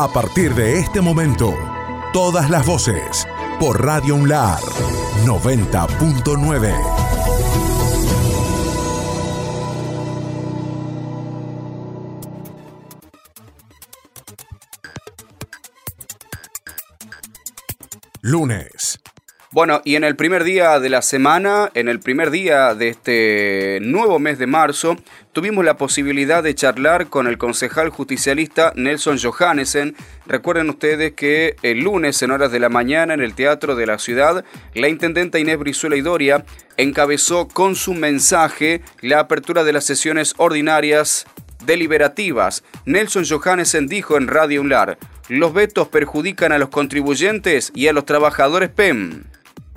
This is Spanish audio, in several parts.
A partir de este momento, todas las voces por Radio Unlar 90.9. Lunes. Bueno, y en el primer día de la semana, en el primer día de este nuevo mes de marzo, tuvimos la posibilidad de charlar con el concejal justicialista Nelson Johannesen. Recuerden ustedes que el lunes en horas de la mañana en el Teatro de la Ciudad, la intendenta Inés Brizuela Idoria encabezó con su mensaje la apertura de las sesiones ordinarias deliberativas. Nelson Johannesen dijo en Radio Unlar, los vetos perjudican a los contribuyentes y a los trabajadores PEM.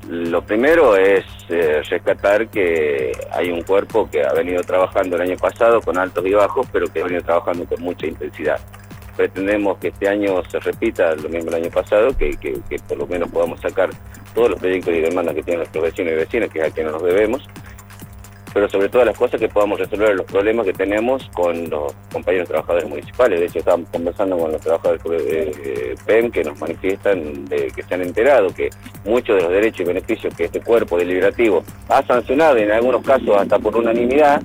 Lo primero es eh, rescatar que hay un cuerpo que ha venido trabajando el año pasado con altos y bajos, pero que ha venido trabajando con mucha intensidad. Pretendemos que este año se repita lo mismo el año pasado, que, por lo menos podamos sacar todos los proyectos y demandas que tienen nuestros vecinos y vecinas, que es a quienes nos debemos, pero sobre todas las cosas que podamos resolver los problemas que tenemos con los compañeros trabajadores municipales. De hecho, estábamos conversando con los trabajadores de PEM que nos manifiestan de que se han enterado que muchos de los derechos y beneficios que este cuerpo deliberativo ha sancionado, en algunos casos hasta por unanimidad,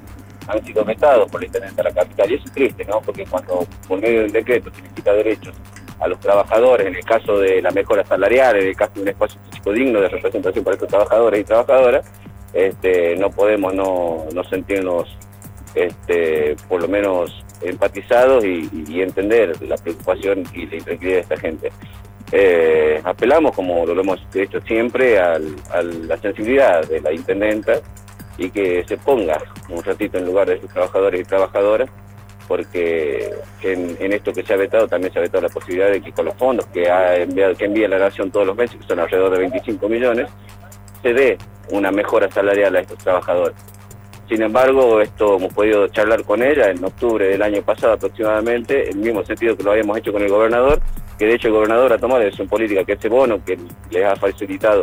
han sido vetados por la Intendente de la Capital. Y eso es triste, ¿no? Porque cuando por medio del decreto significa derechos a los trabajadores, en el caso de la mejora salarial, en el caso de un espacio físico digno de representación para estos trabajadores y trabajadoras, este, no podemos no, sentirnos este, por lo menos empatizados y, entender la preocupación y la intranquilidad de esta gente. Eh, apelamos, como lo hemos hecho siempre, a la sensibilidad de la intendenta y que se ponga un ratito en lugar de sus trabajadores y trabajadoras, porque en, esto que se ha vetado también se ha vetado la posibilidad de que con los fondos que, ha enviado, que envía la Nación todos los meses, que son alrededor de 25 millones, se dé una mejora salarial a estos trabajadores. Sin embargo, esto hemos podido charlar con ella en octubre del año pasado aproximadamente, en el mismo sentido que lo habíamos hecho con el gobernador, que de hecho el gobernador ha tomado decisión política que ese bono que les ha facilitado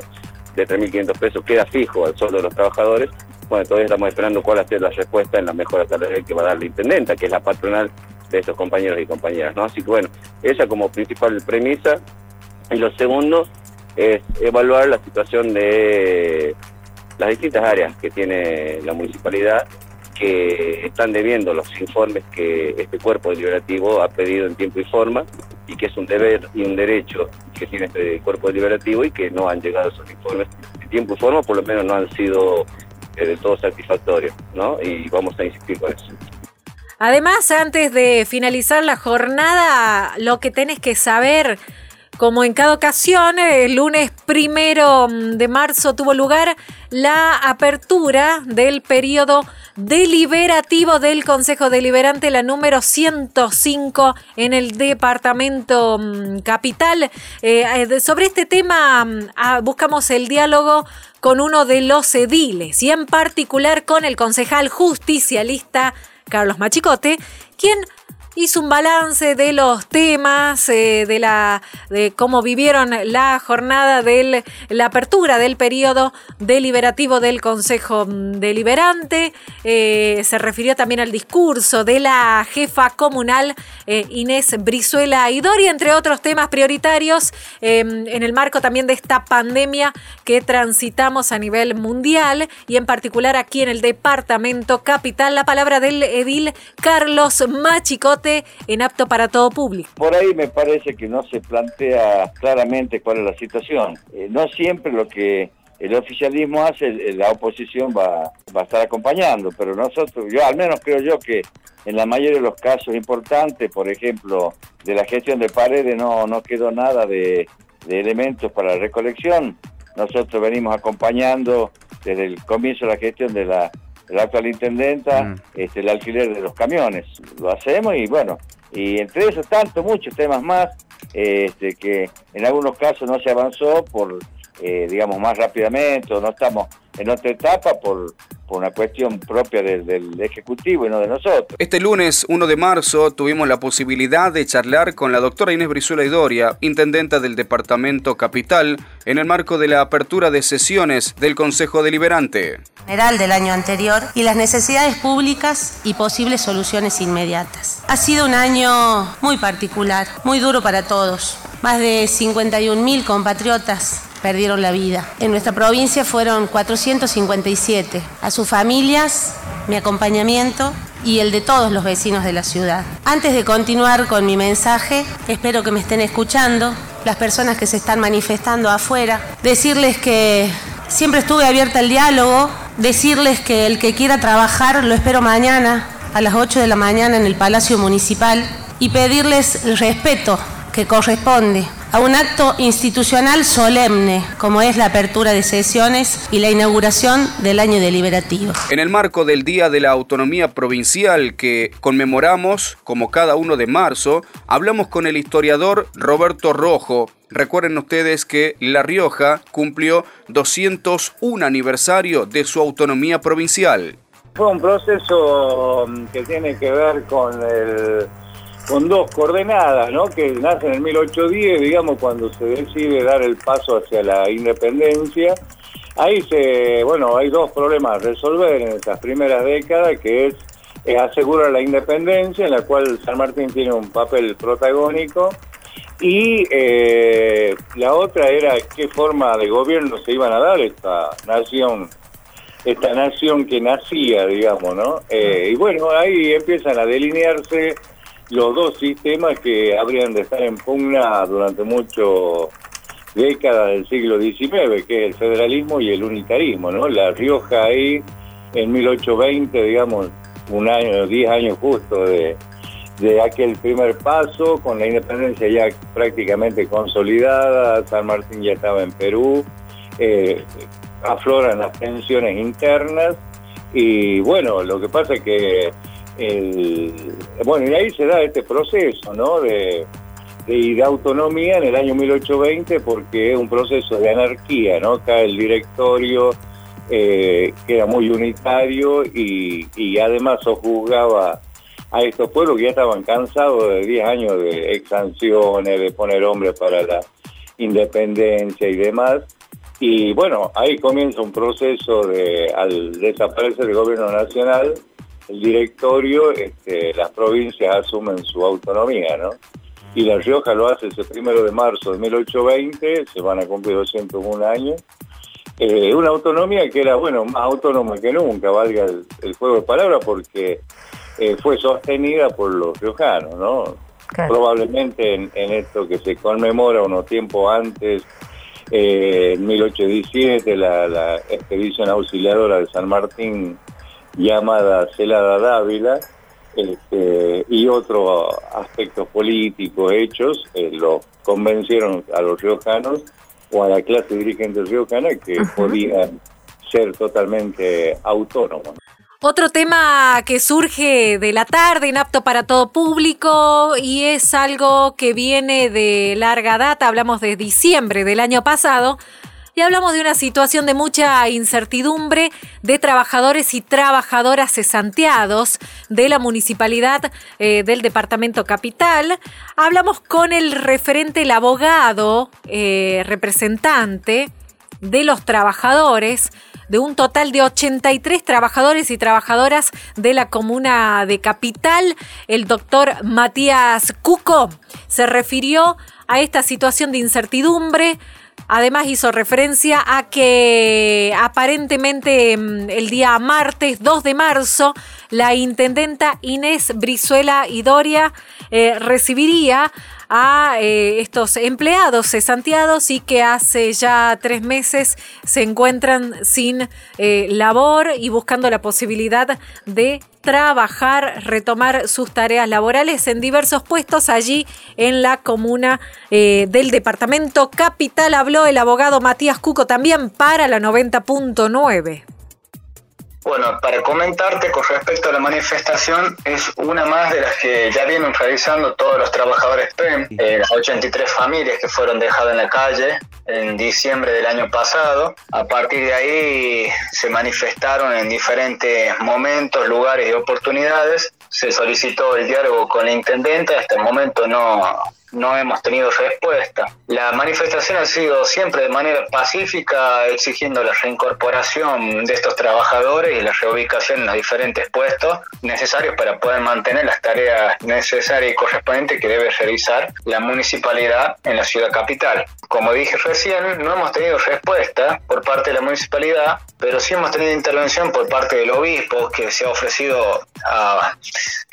de 3.500 pesos queda fijo al sueldo de los trabajadores. Bueno, todavía estamos esperando cuál va a ser la respuesta en la mejora salarial que va a dar la intendenta, que es la patronal de estos compañeros y compañeras. ¿no? Así que bueno, esa como principal premisa. Y lo segundo es evaluar la situación de las distintas áreas que tiene la municipalidad que están debiendo los informes que este cuerpo deliberativo ha pedido en tiempo y forma y que es un deber y un derecho que tiene este cuerpo deliberativo y que no han llegado esos informes en tiempo y forma, por lo menos no han sido eh, de todo satisfactorios, ¿no? Y vamos a insistir con eso. Además, antes de finalizar la jornada, lo que tenés que saber como en cada ocasión, el lunes primero de marzo tuvo lugar la apertura del periodo deliberativo del Consejo Deliberante, la número 105 en el Departamento mm, Capital. Eh, eh, sobre este tema mm, ah, buscamos el diálogo con uno de los ediles y en particular con el concejal justicialista Carlos Machicote, quien hizo un balance de los temas, eh, de, la, de cómo vivieron la jornada de la apertura del periodo deliberativo del Consejo Deliberante. Eh, se refirió también al discurso de la jefa comunal eh, Inés Brizuela Idori, entre otros temas prioritarios en el marco también de esta pandemia que transitamos a nivel mundial y en particular aquí en el departamento capital. La palabra del edil Carlos Machicot en apto para todo público. Por ahí me parece que no se plantea claramente cuál es la situación. Eh, no siempre lo que el oficialismo hace, la oposición va, a estar acompañando, pero nosotros, yo al menos creo yo que en la mayoría de los casos importantes, por ejemplo, de la gestión de paredes, no, no quedó nada de, elementos para la recolección. Nosotros venimos acompañando desde el comienzo de la gestión de la la actual intendenta, mm. este, el alquiler de los camiones. Lo hacemos y bueno, y entre eso tanto, muchos temas más, este, que en algunos casos no se avanzó por, eh, digamos, más rápidamente, o no estamos en otra etapa por, por una cuestión propia del, Ejecutivo y no de nosotros. Este lunes 1 de marzo tuvimos la posibilidad de charlar con la doctora Inés Brizuela Idoria, intendenta del Departamento Capital, en el marco de la apertura de sesiones del Consejo Deliberante. General del año anterior y las necesidades públicas y posibles soluciones inmediatas. Ha sido un año muy particular, muy duro para todos. Más de 51.000 compatriotas perdieron la vida. En nuestra provincia fueron 457. A sus familias, mi acompañamiento y el de todos los vecinos de la ciudad. Antes de continuar con mi mensaje, espero que me estén escuchando, las personas que se están manifestando afuera, decirles que siempre estuve abierta al diálogo, decirles que el que quiera trabajar lo espero mañana a las 8 de la mañana en el Palacio Municipal y pedirles el respeto que corresponde a un acto institucional solemne, como es la apertura de sesiones y la inauguración del año deliberativo. En el marco del Día de la Autonomía Provincial que conmemoramos como cada uno de marzo, hablamos con el historiador Roberto Rojo. Recuerden ustedes que La Rioja cumplió 201 aniversario de su autonomía provincial. Fue un proceso mm, que tiene que ver con el con dos coordenadas, ¿no? que nacen en 1810, digamos, cuando se decide dar el paso hacia la independencia. Ahí se, bueno, hay dos problemas a resolver en estas primeras décadas, que es asegurar la independencia, en la cual San Martín tiene un papel protagónico, y eh, la otra era qué forma de gobierno se iban a dar esta nación esta nación que nacía, digamos, ¿no? Eh, y bueno, ahí empiezan a delinearse los dos sistemas que habrían de estar en pugna durante muchas décadas del siglo XIX, que es el federalismo y el unitarismo, ¿no? La Rioja ahí en 1820, digamos, un año, diez años justo de, aquel primer paso, con la independencia ya prácticamente consolidada, San Martín ya estaba en Perú, eh, afloran las tensiones internas y bueno, lo que pasa es que bueno, y ahí se da este proceso, ¿no? De, de, autonomía en el año 1820 porque es un proceso de anarquía, ¿no? Acá el directorio eh, era muy unitario y, y además sojuzgaba a estos pueblos que ya estaban cansados de 10 años de exanciones, de poner hombres para la independencia y demás. Y bueno, ahí comienza un proceso de, al desaparecer el gobierno nacional, el directorio, este, las provincias asumen su autonomía, ¿no? Y La Rioja lo hace ese primero de marzo de 1820, se van a cumplir 201 años. Eh, una autonomía que era, bueno, más autónoma que nunca, valga el, juego de palabras, porque eh, fue sostenida por los riojanos, ¿no? Probablemente en, esto que se conmemora unos tiempos antes, eh, en 1817, la, la expedición auxiliadora de San Martín llamada Celada Dávila, este, y otros aspectos políticos hechos eh, lo convencieron a los riojanos o a la clase dirigente riojana que podían ser totalmente autónomos. Otro tema que surge de la tarde, inapto para todo público, y es algo que viene de larga data, hablamos de diciembre del año pasado, y hablamos de una situación de mucha incertidumbre de trabajadores y trabajadoras cesanteados de la municipalidad eh, del departamento capital. Hablamos con el referente, el abogado eh, representante de los trabajadores de un total de 83 trabajadores y trabajadoras de la comuna de Capital. El doctor Matías Cuco se refirió a esta situación de incertidumbre, Además hizo referencia a que aparentemente mm, el día martes 2 de marzo la intendenta Inés Brizuela Idoria eh, recibiría a eh, estos empleados cesanteados y que hace ya tres meses se encuentran sin eh, labor y buscando la posibilidad de trabajar, retomar sus tareas laborales en diversos puestos allí en la comuna del departamento capital. Habló el abogado Matías Cuco también para la 90.9. Bueno, para comentarte con respecto a la manifestación, es una más de las que ya vienen realizando todos los trabajadores PEM, eh, las 83 familias que fueron dejadas en la calle en diciembre del año pasado. A partir de ahí se manifestaron en diferentes momentos, lugares y oportunidades. Se solicitó el diálogo con la intendente, hasta el momento no, no hemos tenido respuesta. La manifestación ha sido siempre de manera pacífica, exigiendo la reincorporación de estos trabajadores y la reubicación en los diferentes puestos necesarios para poder mantener las tareas necesarias y correspondientes que debe realizar la municipalidad en la ciudad capital. Como dije recién, no hemos tenido respuesta por parte de la municipalidad, pero sí hemos tenido intervención por parte del obispo que se ha ofrecido a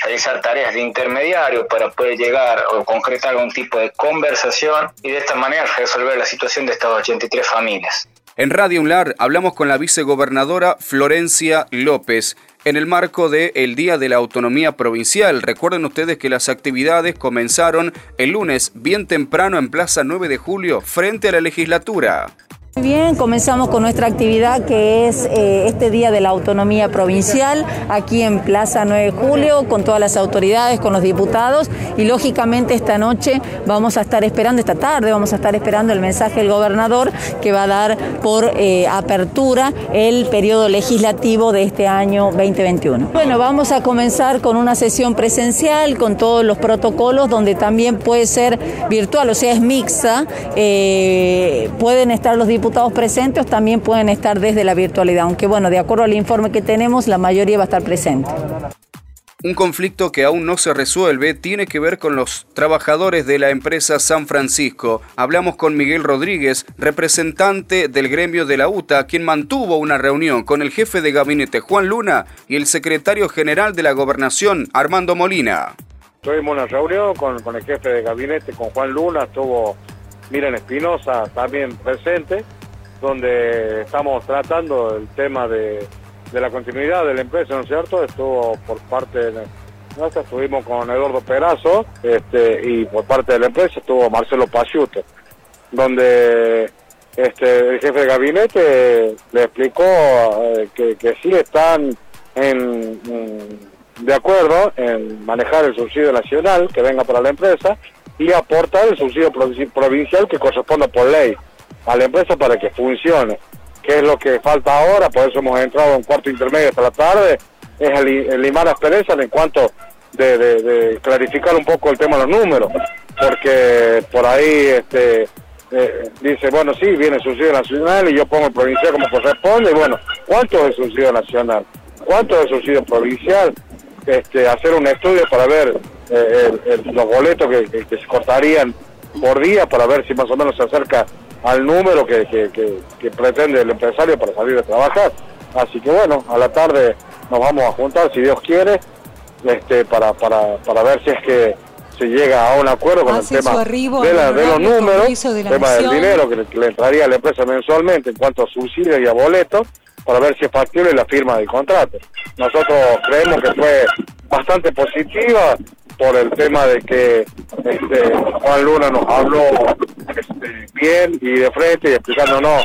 realizar tareas de intermediario para poder llegar o concretar un tipo de conversación y de esta manera resolver la situación de estas 83 familias. En Radio Unlar hablamos con la vicegobernadora Florencia López en el marco del el Día de la Autonomía Provincial. Recuerden ustedes que las actividades comenzaron el lunes bien temprano en Plaza 9 de Julio frente a la legislatura. Bien, comenzamos con nuestra actividad que es eh, este Día de la Autonomía Provincial aquí en Plaza 9 de Julio con todas las autoridades, con los diputados y lógicamente esta noche vamos a estar esperando, esta tarde vamos a estar esperando el mensaje del gobernador que va a dar por eh, apertura el periodo legislativo de este año 2021. Bueno, vamos a comenzar con una sesión presencial con todos los protocolos donde también puede ser virtual, o sea, es mixta, eh, pueden estar los diputados diputados presentes también pueden estar desde la virtualidad, aunque bueno, de acuerdo al informe que tenemos, la mayoría va a estar presente. Un conflicto que aún no se resuelve tiene que ver con los trabajadores de la empresa San Francisco. Hablamos con Miguel Rodríguez, representante del gremio de la UTA, quien mantuvo una reunión con el jefe de gabinete Juan Luna y el secretario general de la gobernación Armando Molina. Tuvimos una reunión con, con el jefe de gabinete, con Juan Luna, estuvo Miren Espinosa también presente, donde estamos tratando el tema de, la continuidad de la empresa, ¿no es cierto? Estuvo por parte de nuestra, estuvimos con Eduardo Perazo este, y por parte de la empresa estuvo Marcelo Paciuto, donde este, el jefe de gabinete le explicó eh, que, que sí están en, de acuerdo en manejar el subsidio nacional que venga para la empresa, y aportar el subsidio provincial que corresponde por ley a la empresa para que funcione. ¿Qué es lo que falta ahora? Por eso hemos entrado en cuarto intermedio hasta la tarde, es el, limar asperezas en cuanto de, clarificar un poco el tema de los números, porque por ahí este, eh, dice, bueno, sí, viene el subsidio nacional y yo pongo el provincial como corresponde, y bueno, ¿cuánto es el subsidio nacional? ¿Cuánto es el subsidio provincial? Este, hacer un estudio para ver eh, los boletos que, se cortarían por día para ver si más o menos se acerca al número que, que, pretende el empresario para salir a trabajar. Así que bueno, a la tarde nos vamos a juntar, si Dios quiere, este, para, para, para ver si es que se llega a un acuerdo con el tema de, la, de los números, el tema del dinero que le, entraría a la empresa mensualmente en cuanto a subsidios y a boletos, para ver si es factible la firma del contrato. Nosotros creemos que fue bastante positiva, por el tema de que este, Juan Luna nos habló este, bien y de frente y explicándonos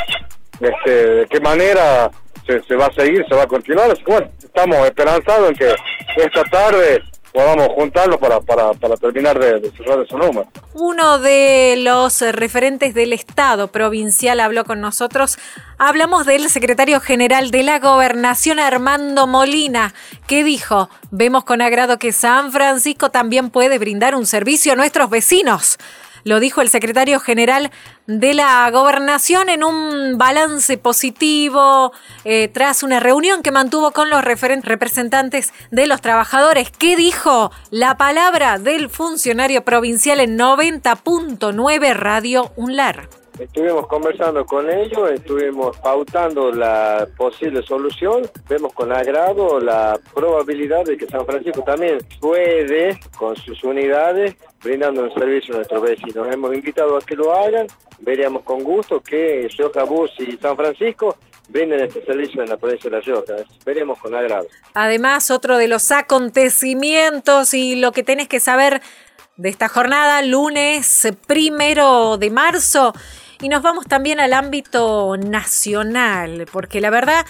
este, de qué manera se, va a seguir, se va a continuar. Bueno, estamos esperanzados en que esta tarde podamos juntarnos para, para, para terminar de, de, cerrar ese número. Uno de los referentes del Estado provincial habló con nosotros. Hablamos del secretario general de la Gobernación, Armando Molina, que dijo, vemos con agrado que San Francisco también puede brindar un servicio a nuestros vecinos. Lo dijo el secretario general de la gobernación en un balance positivo eh, tras una reunión que mantuvo con los representantes de los trabajadores. ¿Qué dijo? La palabra del funcionario provincial en 90.9 Radio UNLAR. Estuvimos conversando con ellos, estuvimos pautando la posible solución, vemos con agrado la probabilidad de que San Francisco también puede, con sus unidades, brindando un servicio a nuestros vecinos. Hemos invitado a que lo hagan, veríamos con gusto que Bus y San Francisco brinden este servicio en la provincia de La Rioja. Veremos con agrado. Además, otro de los acontecimientos y lo que tenés que saber de esta jornada, lunes primero de marzo, y nos vamos también al ámbito nacional, porque la verdad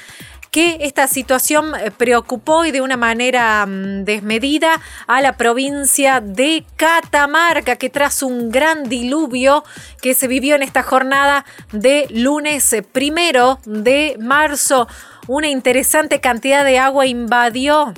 que esta situación eh, preocupó y de una manera mm, desmedida a la provincia de Catamarca, que tras un gran diluvio que se vivió en esta jornada de lunes eh, primero de marzo, una interesante cantidad de agua invadió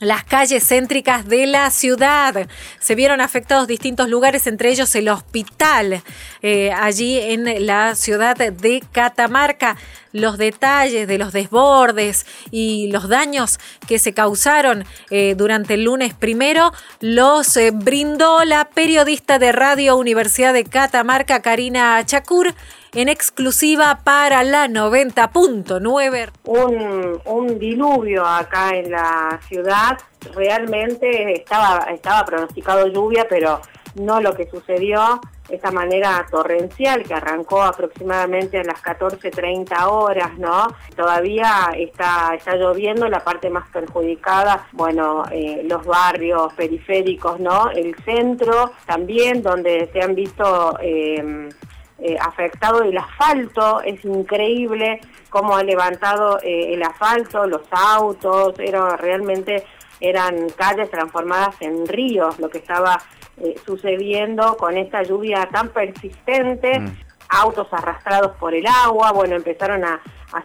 las calles céntricas de la ciudad. Se vieron afectados distintos lugares, entre ellos el hospital, eh, allí en la ciudad de Catamarca. Los detalles de los desbordes y los daños que se causaron eh, durante el lunes primero los eh, brindó la periodista de Radio Universidad de Catamarca, Karina Chacur en exclusiva para la 90.9. Un, un diluvio acá en la ciudad, realmente estaba, estaba pronosticado lluvia, pero no lo que sucedió, esta manera torrencial que arrancó aproximadamente a las 14.30 horas, ¿no? Todavía está, está lloviendo, la parte más perjudicada, bueno, eh, los barrios periféricos, ¿no? El centro también, donde se han visto... Eh, eh, afectado el asfalto, es increíble cómo ha levantado eh, el asfalto, los autos, era realmente eran calles transformadas en ríos, lo que estaba eh, sucediendo con esta lluvia tan persistente, mm. autos arrastrados por el agua, bueno, empezaron a,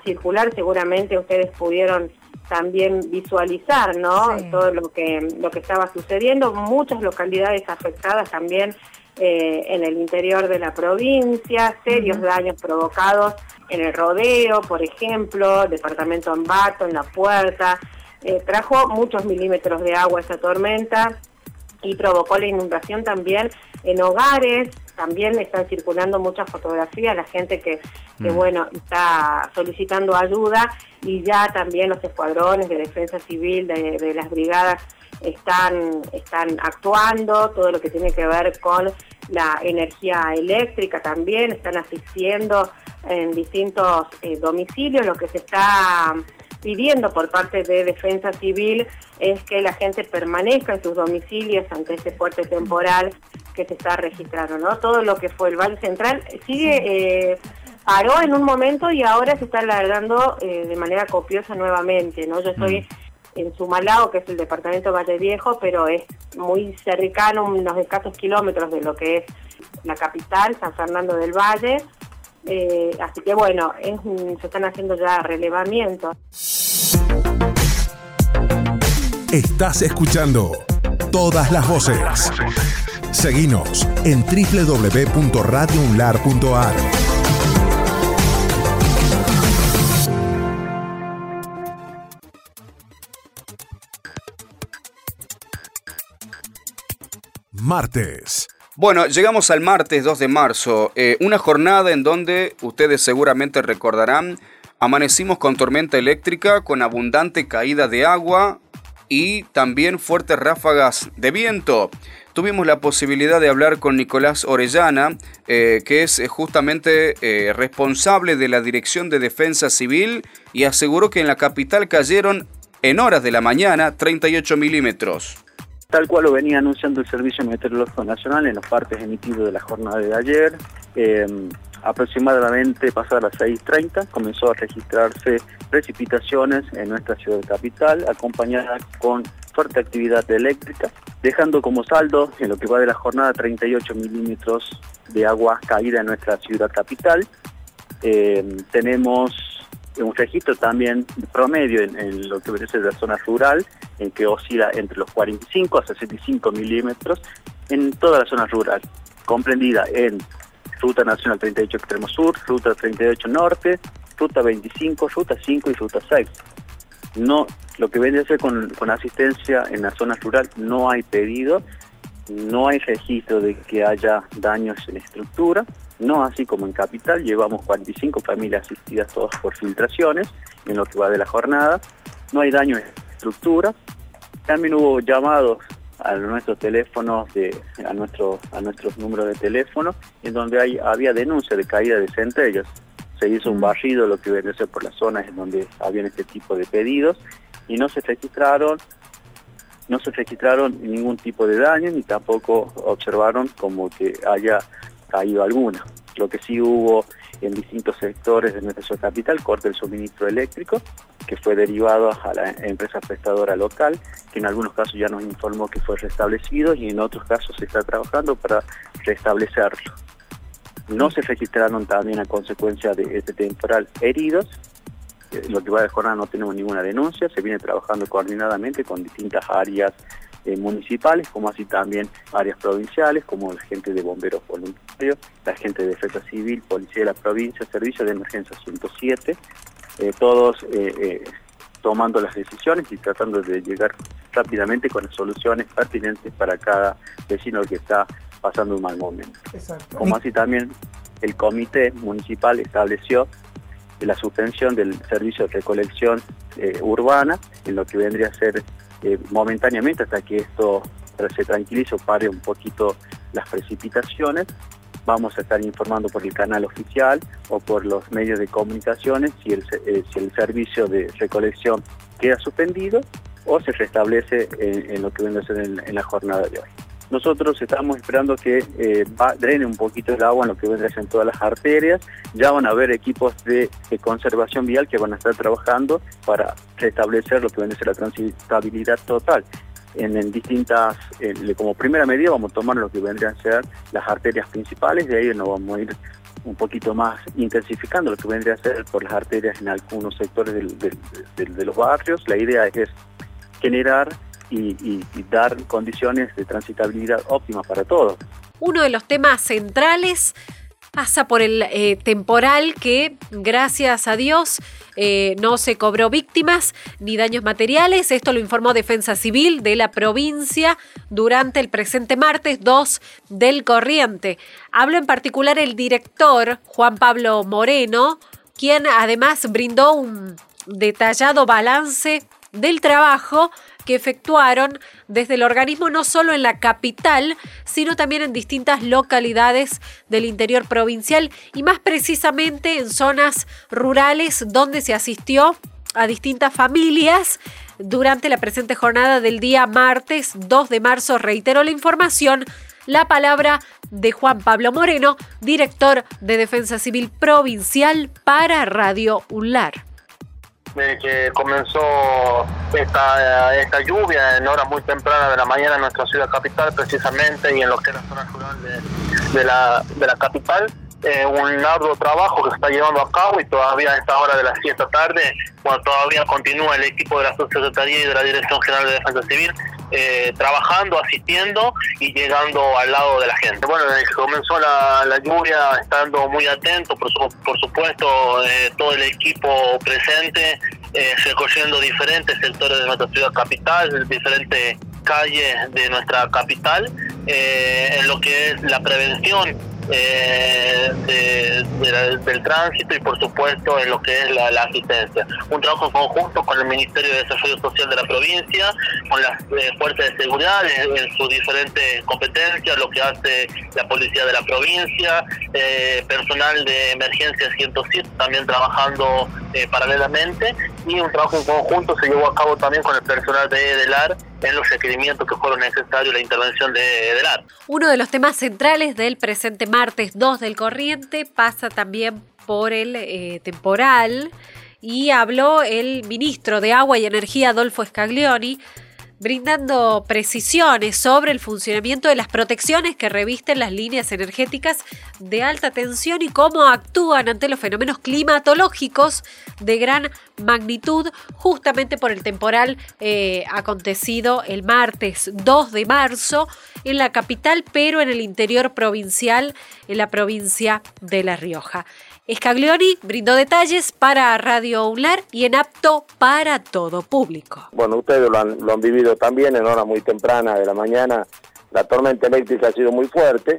circular, seguramente ustedes pudieron también visualizar, ¿no? Todo lo que lo que estaba sucediendo, muchas localidades afectadas también eh, en el interior de la provincia, serios daños provocados en el rodeo, por ejemplo, departamento Ambato, en la puerta. Eh, trajo muchos milímetros de agua esa tormenta y provocó la inundación también en hogares, también están circulando muchas fotografías, la gente que, que, bueno, está solicitando ayuda y ya también los escuadrones de defensa civil de, de las brigadas están, están actuando, todo lo que tiene que ver con la energía eléctrica también, están asistiendo en distintos eh, domicilios. Lo que se está pidiendo por parte de Defensa Civil es que la gente permanezca en sus domicilios ante este fuerte temporal que se está registrando. ¿no? Todo lo que fue el Valle Central sigue... Eh, paró en un momento y ahora se está alargando eh, de manera copiosa nuevamente. ¿no? Yo estoy mm en Sumalao, que es el departamento Valle Viejo, pero es muy cercano, unos escasos kilómetros de lo que es la capital, San Fernando del Valle. Eh, así que bueno, se están haciendo ya relevamientos. Estás escuchando todas las voces. Seguinos en www.radiounlar.ar. martes. Bueno, llegamos al martes 2 de marzo, eh, una jornada en donde ustedes seguramente recordarán, amanecimos con tormenta eléctrica, con abundante caída de agua y también fuertes ráfagas de viento. Tuvimos la posibilidad de hablar con Nicolás Orellana, eh, que es eh, justamente responsable de la Dirección de Defensa Civil y aseguró que en la capital cayeron en horas de la mañana 38 milímetros tal cual lo venía anunciando el Servicio Meteorológico Nacional en los partes emitidos de la jornada de ayer. Em, aproximadamente pasadas las 6.30 comenzó a registrarse precipitaciones en nuestra ciudad capital, acompañada con fuerte actividad eléctrica, dejando como saldo en lo que va de la jornada 38 milímetros de agua caída en nuestra ciudad capital. Em, tenemos un registro también promedio en, lo que ser la zona rural, en que oscila entre los 45 a 65 milímetros en toda la zona rural, comprendida en Ruta Nacional 38 Extremo Sur, Ruta 38 Norte, Ruta 25, Ruta 5 y Ruta 6. No, lo que viene a ser con, con asistencia en la zona rural no hay pedido, no hay registro de que haya daños en estructura, no así como en Capital, llevamos 45 familias asistidas todas por filtraciones en lo que va de la jornada, no hay daño en estructura, también hubo llamados a nuestros teléfonos, de, a, nuestro, a nuestros números de teléfono, en donde hay, había denuncia de caída de centellas. Se hizo un barrido, lo que viene a ser por las zonas en donde habían este tipo de pedidos, y no se registraron no se registraron ningún tipo de daño ni tampoco observaron como que haya caído alguna. Lo que sí hubo en distintos sectores de nuestra capital, corte el suministro eléctrico, que fue derivado a la empresa prestadora local, que en algunos casos ya nos informó que fue restablecido y en otros casos se está trabajando para restablecerlo. No se registraron también a consecuencia de este temporal heridos. Eh, lo que va de jornada no tenemos ninguna denuncia, se viene trabajando coordinadamente con distintas áreas eh, municipales, como así también áreas provinciales, como la gente de bomberos la gente de defensa civil, policía de la provincia, servicio de emergencia 107, eh, todos tomando las decisiones y tratando de llegar rápidamente con las soluciones pertinentes para cada vecino que está pasando un mal momento. Como así también el comité municipal estableció la suspensión del servicio de recolección eh, urbana, en lo que vendría a ser eh, momentáneamente hasta que esto se tranquilice o pare un poquito las precipitaciones. Vamos a estar informando por el canal oficial o por los medios de comunicaciones si el, eh, servicio de recolección queda suspendido o se restablece en, lo que vendría a ser en la jornada de hoy. Nosotros estamos esperando que eh, drene un poquito el agua en lo que vendrá en todas las arterias. Ya van a haber equipos de, conservación vial que van a estar trabajando para restablecer lo que vendrá a ser la transitabilidad total. En, distintas, como primera medida vamos a tomar lo que vendrían a ser las arterias principales, de ahí nos vamos a ir un poquito más intensificando lo que vendría a ser por las arterias en algunos sectores de los barrios. La idea es generar y, dar condiciones de transitabilidad óptimas para todos. Uno de los temas centrales pasa por el eh, temporal que, gracias a Dios, eh, no se cobró víctimas ni daños materiales. Esto lo informó Defensa Civil de la provincia durante el presente martes 2 del corriente. Hablo en particular el director Juan Pablo Moreno, quien además brindó un detallado balance del trabajo que efectuaron desde el organismo no solo en la capital, sino también en distintas localidades del interior provincial y más precisamente en zonas rurales donde se asistió a distintas familias durante la presente jornada del día martes 2 de marzo. Reitero la información, la palabra de Juan Pablo Moreno, director de Defensa Civil Provincial para Radio UNLAR de que comenzó esta, esta lluvia en horas muy tempranas de la mañana en nuestra ciudad capital precisamente y en lo que es la zona rural de, de, la, de la capital. Eh, un arduo trabajo que se está llevando a cabo y todavía a esta hora de las 7 tarde, cuando todavía continúa el equipo de la Subsecretaría y de la Dirección General de Defensa Civil eh, trabajando, asistiendo y llegando al lado de la gente. Bueno, que comenzó la, lluvia, estando muy atento, por, por supuesto, eh, todo el equipo presente, eh, recorriendo diferentes sectores de nuestra ciudad capital, diferentes calles de nuestra capital, en lo que es la prevención eh, del tránsito y por supuesto en lo que es la, asistencia. Un trabajo conjunto con el Ministerio de Desarrollo Social de la provincia, con las eh, fuerzas de seguridad en, sus diferentes competencias, lo que hace la policía de la provincia, eh, personal de emergencia 107 también trabajando eh, paralelamente y un trabajo en conjunto se llevó a cabo también con el personal de EDELAR en los requerimientos que fueron necesarios la intervención de EDELAR. Uno de los temas centrales del presente martes 2 del corriente pasa también por el eh, temporal y habló el ministro de Agua y Energía Adolfo Scaglioni brindando precisiones sobre el funcionamiento de las protecciones que revisten las líneas energéticas de alta tensión y cómo actúan ante los fenómenos climatológicos de gran magnitud, justamente por el temporal eh, acontecido el martes 2 de marzo en la capital, pero en el interior provincial, en la provincia de La Rioja. Scaglioni brindó detalles para Radio UNLAR y en apto para todo público. Bueno, ustedes lo han, vivido también en hora muy temprana de la mañana. La tormenta eléctrica ha sido muy fuerte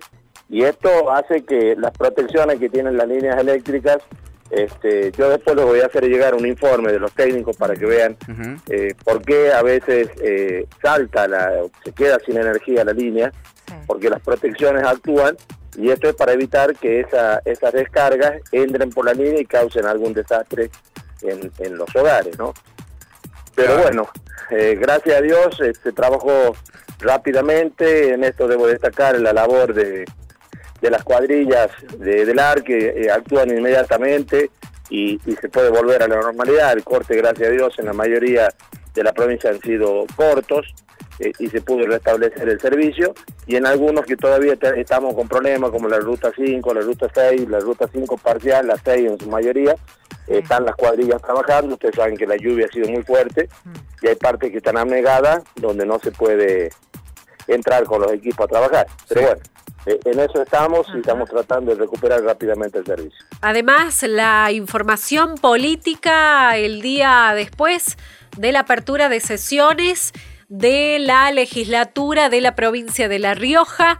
y esto hace que las protecciones que tienen las líneas eléctricas, este, yo después les voy a hacer llegar un informe de los técnicos para que vean eh, por qué a veces eh, salta, la, se queda sin energía la línea, porque las protecciones actúan y esto es para evitar que esa, esas descargas entren por la línea y causen algún desastre en, los hogares, ¿no? Pero bueno, eh, gracias a Dios se este, trabajó rápidamente, en esto debo destacar la labor de, las cuadrillas de, del AR que eh, actúan inmediatamente, y, se puede volver a la normalidad. El corte, gracias a Dios, en la mayoría de la provincia han sido cortos eh, y se pudo restablecer el servicio. Y en algunos que todavía estamos con problemas, como la ruta 5, la ruta 6, la ruta 5 parcial, la 6 en su mayoría, están las cuadrillas trabajando. Ustedes saben que la lluvia ha sido muy fuerte y hay partes que están anegadas donde no se puede entrar con los equipos a trabajar. Pero bueno, eh, en eso estamos y estamos tratando de recuperar rápidamente el servicio. Además, la información política el día después de la apertura de sesiones de la legislatura de la provincia de La Rioja.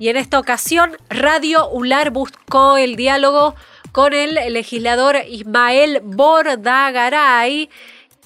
Y en esta ocasión, Radio ULAR buscó el diálogo con el legislador Ismael Bordagaray,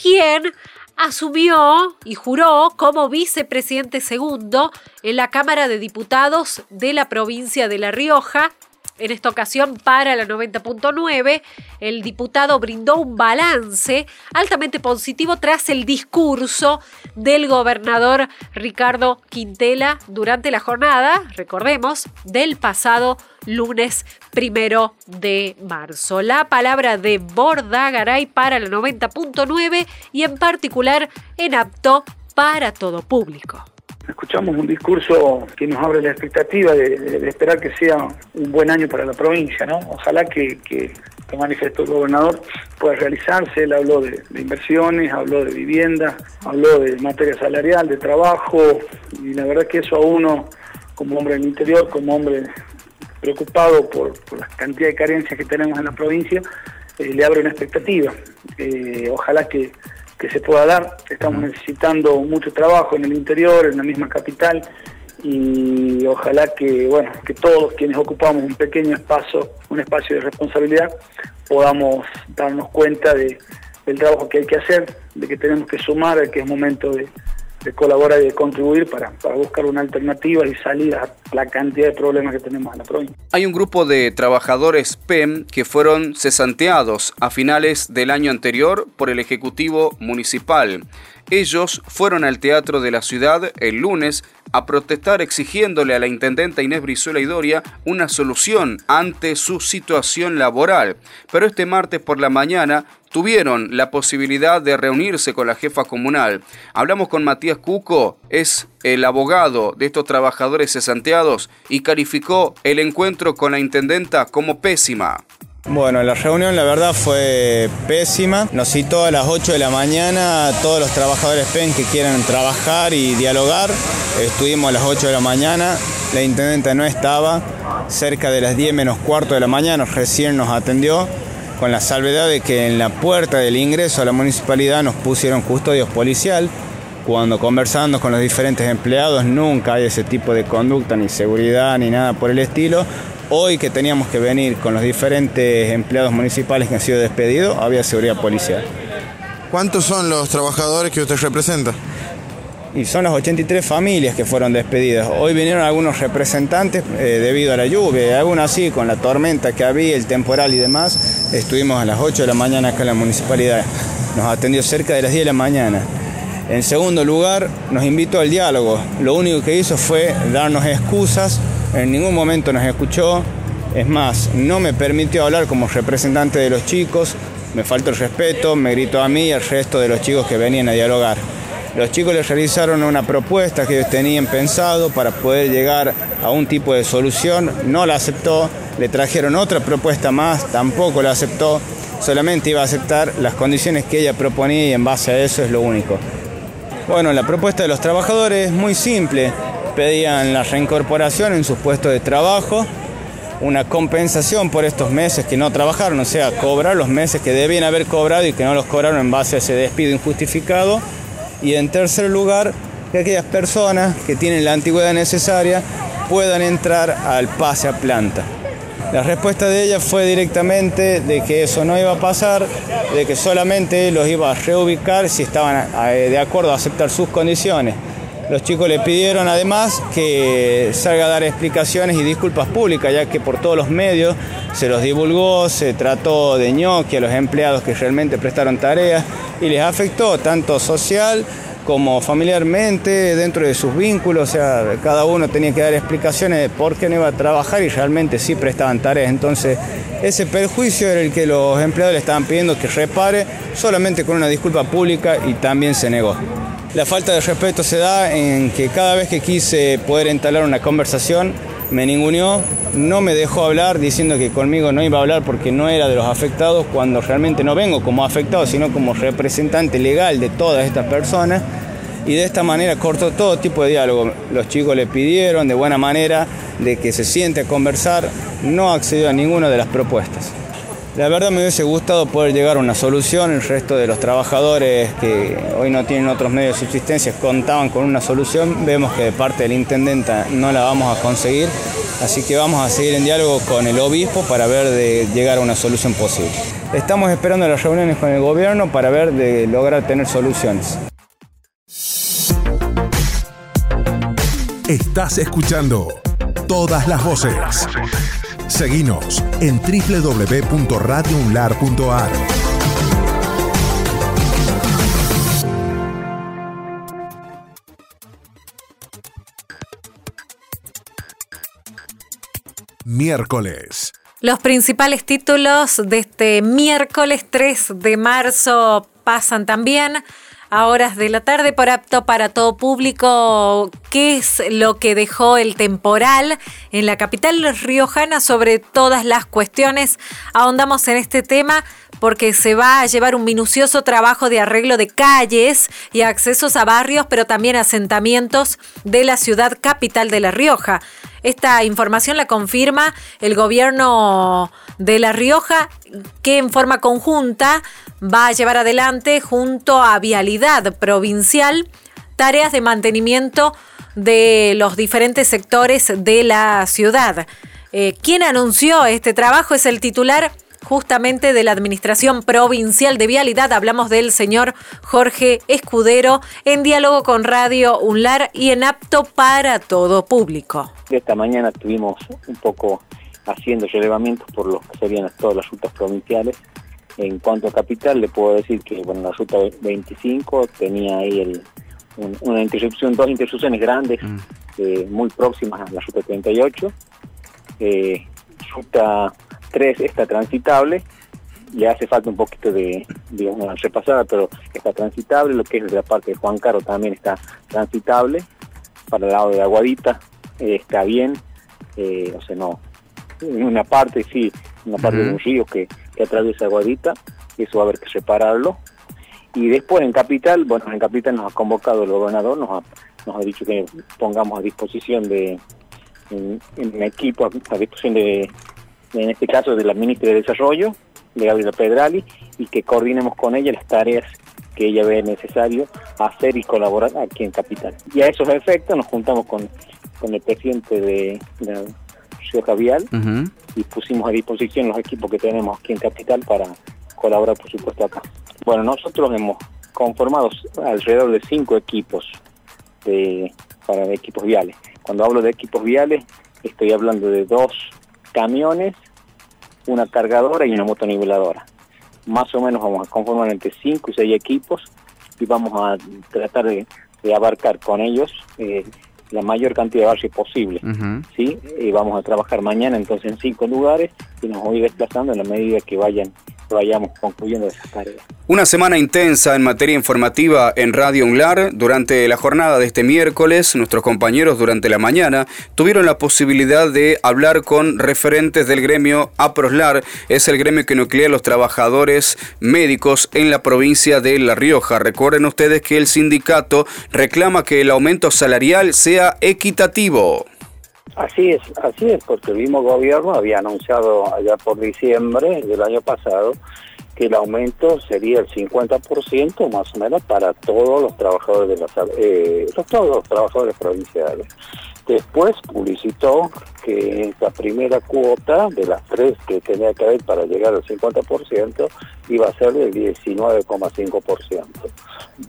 quien asumió y juró como vicepresidente segundo en la Cámara de Diputados de la provincia de La Rioja. En esta ocasión, para la 90.9, el diputado brindó un balance altamente positivo tras el discurso del gobernador Ricardo Quintela durante la jornada, recordemos, del pasado lunes primero de marzo. La palabra de Bordagaray para la 90.9 y en particular en apto para todo público. Escuchamos un discurso que nos abre la expectativa de, esperar que sea un buen año para la provincia, ¿no? Ojalá que, que, manifestó el gobernador pueda realizarse. Él habló de, inversiones, habló de vivienda, habló de materia salarial, de trabajo, y la verdad que eso a uno, como hombre del interior, como hombre preocupado por, la cantidad de carencias que tenemos en la provincia, eh, le abre una expectativa. Eh, ojalá que que se pueda dar. Estamos necesitando mucho trabajo en el interior, en la misma capital, y ojalá que, bueno, que todos quienes ocupamos un pequeño espacio, un espacio de responsabilidad, podamos darnos cuenta de, del trabajo que hay que hacer, de que tenemos que sumar, que es momento de, de colaborar y de contribuir para, buscar una alternativa y salir a la cantidad de problemas que tenemos en la provincia. Hay un grupo de trabajadores PEM que fueron cesanteados a finales del año anterior por el Ejecutivo Municipal. Ellos fueron al Teatro de la Ciudad el lunes a protestar exigiéndole a la intendenta Inés Brizuela y Doria una solución ante su situación laboral. Pero este martes por la mañana tuvieron la posibilidad de reunirse con la jefa comunal. Hablamos con Matías Cuco, es el abogado de estos trabajadores cesanteados y calificó el encuentro con la intendenta como pésima. Bueno, la reunión la verdad fue pésima. Nos citó a las 8 de la mañana a todos los trabajadores PEN que quieran trabajar y dialogar. Estuvimos a las 8 de la mañana, la intendente no estaba. Cerca de las 10 menos cuarto de la mañana recién nos atendió con la salvedad de que en la puerta del ingreso a la municipalidad nos pusieron custodios policial. Cuando conversando con los diferentes empleados nunca hay ese tipo de conducta, ni seguridad, ni nada por el estilo. Hoy que teníamos que venir con los diferentes empleados municipales que han sido despedidos, había seguridad policial. ¿Cuántos son los trabajadores que usted representa? y son las 83 familias que fueron despedidas. Hoy vinieron algunos representantes eh, debido a la lluvia, aún así con la tormenta que había, el temporal y demás, estuvimos a las 8 de la mañana acá en la municipalidad. Nos atendió cerca de las 10 de la mañana. En segundo lugar, nos invitó al diálogo. Lo único que hizo fue darnos excusas, en ningún momento nos escuchó. Es más, no me permitió hablar como representante de los chicos, me faltó el respeto, me gritó a mí y al resto de los chicos que venían a dialogar. Los chicos les realizaron una propuesta que ellos tenían pensado para poder llegar a un tipo de solución, no la aceptó, le trajeron otra propuesta más, tampoco la aceptó, solamente iba a aceptar las condiciones que ella proponía y en base a eso es lo único. Bueno, la propuesta de los trabajadores es muy simple, pedían la reincorporación en sus puestos de trabajo, una compensación por estos meses que no trabajaron, o sea, cobrar los meses que debían haber cobrado y que no los cobraron en base a ese despido injustificado y en tercer lugar, que aquellas personas que tienen la antigüedad necesaria puedan entrar al pase a planta. La respuesta de ella fue directamente de que eso no iba a pasar, de que solamente los iba a reubicar si estaban eh, de acuerdo a aceptar sus condiciones. Los chicos le pidieron además que salga a dar explicaciones y disculpas públicas, ya que por todos los medios se los divulgó, se trató de ñoqui a los empleados que realmente prestaron tareas y les afectó tanto social como familiarmente, dentro de sus vínculos, o sea, cada uno tenía que dar explicaciones de por qué no iba a trabajar y realmente sí prestaban tareas. Entonces, ese perjuicio era el que los empleados le estaban pidiendo que repare solamente con una disculpa pública y también se negó. La falta de respeto se da en que cada vez que quise poder entablar una conversación, me ninguneó, no me dejó hablar diciendo que conmigo no iba a hablar porque no era de los afectados, cuando realmente no vengo como afectado, sino como representante legal de todas estas personas. Y de esta manera cortó todo tipo de diálogo. Los chicos le pidieron de buena manera de que se siente a conversar, no accedió a ninguna de las propuestas. La verdad me hubiese gustado poder llegar a una solución, el resto de los trabajadores que hoy no tienen otros medios de subsistencia contaban con una solución, vemos que de parte del intendente no la vamos a conseguir, así que vamos a seguir en diálogo con el obispo para ver de llegar a una solución posible. Estamos esperando las reuniones con el gobierno para ver de lograr tener soluciones. Estás escuchando todas las voces. Seguinos en www.radiounlar.ar. Miércoles. Los principales títulos de este miércoles 3 de marzo pasan también a horas de la tarde por apto para todo público. ¿Qué es lo que dejó el temporal en la capital riojana sobre todas las cuestiones? Ahondamos en este tema porque se va a llevar un minucioso trabajo de arreglo de calles y accesos a barrios, pero también asentamientos de la ciudad capital de La Rioja. Esta información la confirma el gobierno de La Rioja, que en forma conjunta va a llevar adelante junto a Vialidad Provincial tareas de mantenimiento de los diferentes sectores de la ciudad. Eh, quien anunció este trabajo es el titular justamente de la Administración Provincial de Vialidad. Hablamos del señor Jorge Escudero en diálogo con Radio UNLAR y en apto para todo público. Esta mañana estuvimos un poco haciendo relevamientos por lo que serían todas las rutas provinciales. En cuanto a capital, le puedo decir que bueno, la ruta 25 tenía ahí el, una interrupción, dos interrupciones grandes, mm. eh, muy próximas a la ruta 38. Eh, ruta 3 está transitable, ya hace falta un poquito de, digamos, repasada, pero está transitable, lo que es de la parte de Juan Caro también está transitable, para el lado de Aguadita eh, está bien, eh, o sea, no, en una parte sí, una parte de un río que, atraviesa Aguadita, eso va a haber que separarlo, y después en Capital, bueno, en Capital nos ha convocado el gobernador, nos ha, nos ha dicho que pongamos a disposición de, un equipo a disposición de en este caso de la ministra de Desarrollo, de Gabriela Pedrali, y que coordinemos con ella las tareas que ella ve necesario hacer y colaborar aquí en Capital. Y a esos efectos nos juntamos con, el presidente de, de Ciudad Vial y pusimos a disposición los equipos que tenemos aquí en Capital para colaborar, por supuesto, acá. Bueno, nosotros hemos conformado alrededor de cinco equipos de, para equipos viales. Cuando hablo de equipos viales, estoy hablando de dos camiones, una cargadora y una motoniveladora. Más o menos vamos a conformar entre 5 y 6 equipos y vamos a tratar de, abarcar con ellos eh, la mayor cantidad de barrios posible. ¿sí? Y vamos a trabajar mañana entonces en cinco lugares y nos ir desplazando en la medida que vayan vayamos concluyendo esas tareas. Una semana intensa en materia informativa en Radio UNLAR. Durante la jornada de este miércoles, nuestros compañeros durante la mañana tuvieron la posibilidad de hablar con referentes del gremio APROSLAR. Es el gremio que nuclea a los trabajadores médicos en la provincia de La Rioja. Recuerden ustedes que el sindicato reclama que el aumento salarial sea equitativo. Así es, así es, porque el mismo gobierno había anunciado allá por diciembre del año pasado que el aumento sería el 50% más o menos para todos los trabajadores de la eh, todos los trabajadores provinciales. Después publicitó que esta primera cuota de las tres que tenía que haber para llegar al 50% iba a ser del 19,5%.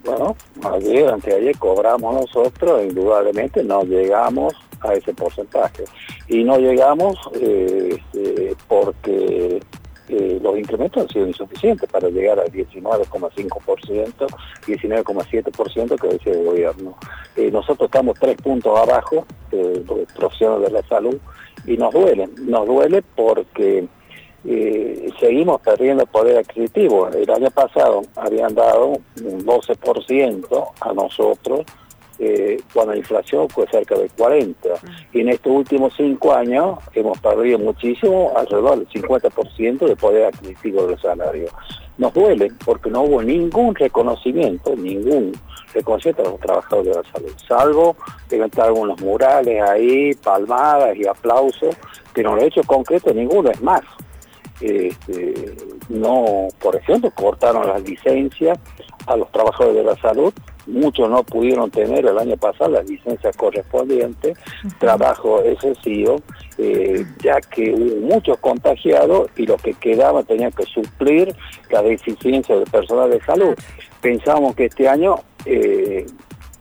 Bueno, ayer, anteayer cobramos nosotros, indudablemente no llegamos a ese porcentaje. Y no llegamos eh, este, porque eh, los incrementos han sido insuficientes para llegar al 19,5%, 19,7% que decía el gobierno. Eh, nosotros estamos tres puntos abajo de los profesionales de la salud y nos duele, nos duele porque eh, seguimos perdiendo poder adquisitivo. El año pasado habían dado un 12% a nosotros, eh, cuando la inflación fue cerca del 40. Y en estos últimos cinco años hemos perdido muchísimo, alrededor del 50% de poder adquisitivo del salario. Nos duele porque no hubo ningún reconocimiento, ningún reconocimiento a los trabajadores de la salud, salvo levantar algunos murales ahí, palmadas y aplausos, pero en el hecho concreto ninguno es más. Este, no, por ejemplo, cortaron las licencias a los trabajadores de la salud, muchos no pudieron tener el año pasado las licencias correspondientes, trabajo excesivo, eh, ya que hubo muchos contagiados y los que quedaban tenían que suplir la deficiencia del personal de salud. Pensamos que este año eh,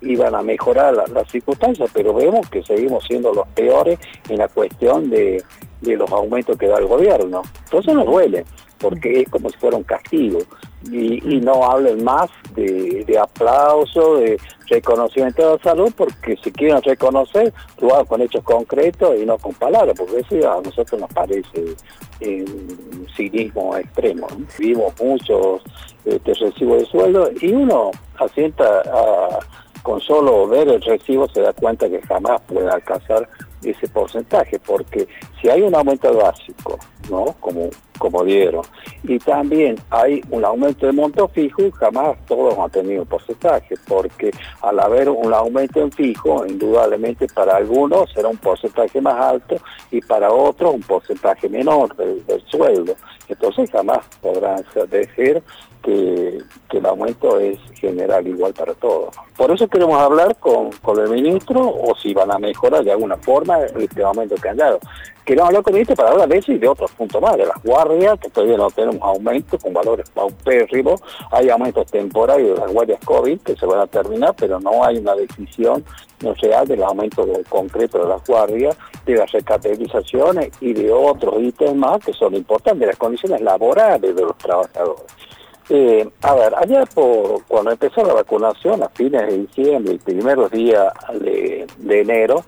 iban a mejorar las circunstancias, pero vemos que seguimos siendo los peores en la cuestión de, de los aumentos que da el gobierno. Entonces nos duele, porque es como si fuera un castigo. Y, y no hablen más de, de aplauso, de reconocimiento de la salud, porque si quieren reconocer, lo hagan con hechos concretos y no con palabras, porque eso a nosotros nos parece un cinismo extremo. Vimos muchos este, recibos de sueldo y uno asienta a con solo ver el recibo se da cuenta que jamás puede alcanzar ese porcentaje, porque si hay un aumento básico, ¿no? Como, como dieron, y también hay un aumento de monto fijo, jamás todos han tenido porcentaje, porque al haber un aumento en fijo, indudablemente para algunos será un porcentaje más alto y para otros un porcentaje menor del, del sueldo. Entonces jamás podrán decir que, que, el aumento es general igual para todos. Por eso queremos hablar con, con el ministro o si van a mejorar de alguna forma este aumento que han dado. Queremos hablar con ministro para hablar de eso y de otros puntos más, de las guardias, que todavía no tenemos aumento con valores paupérrimos, hay aumentos temporarios de las guardias COVID que se van a terminar, pero no hay una decisión no real del aumento concreto de las guardias, de las recategorizaciones y de otros ítems más que son importantes, las condiciones laborales de los trabajadores. Eh, a ver, allá por, cuando empezó la vacunación a fines de diciembre y primeros días de, de enero,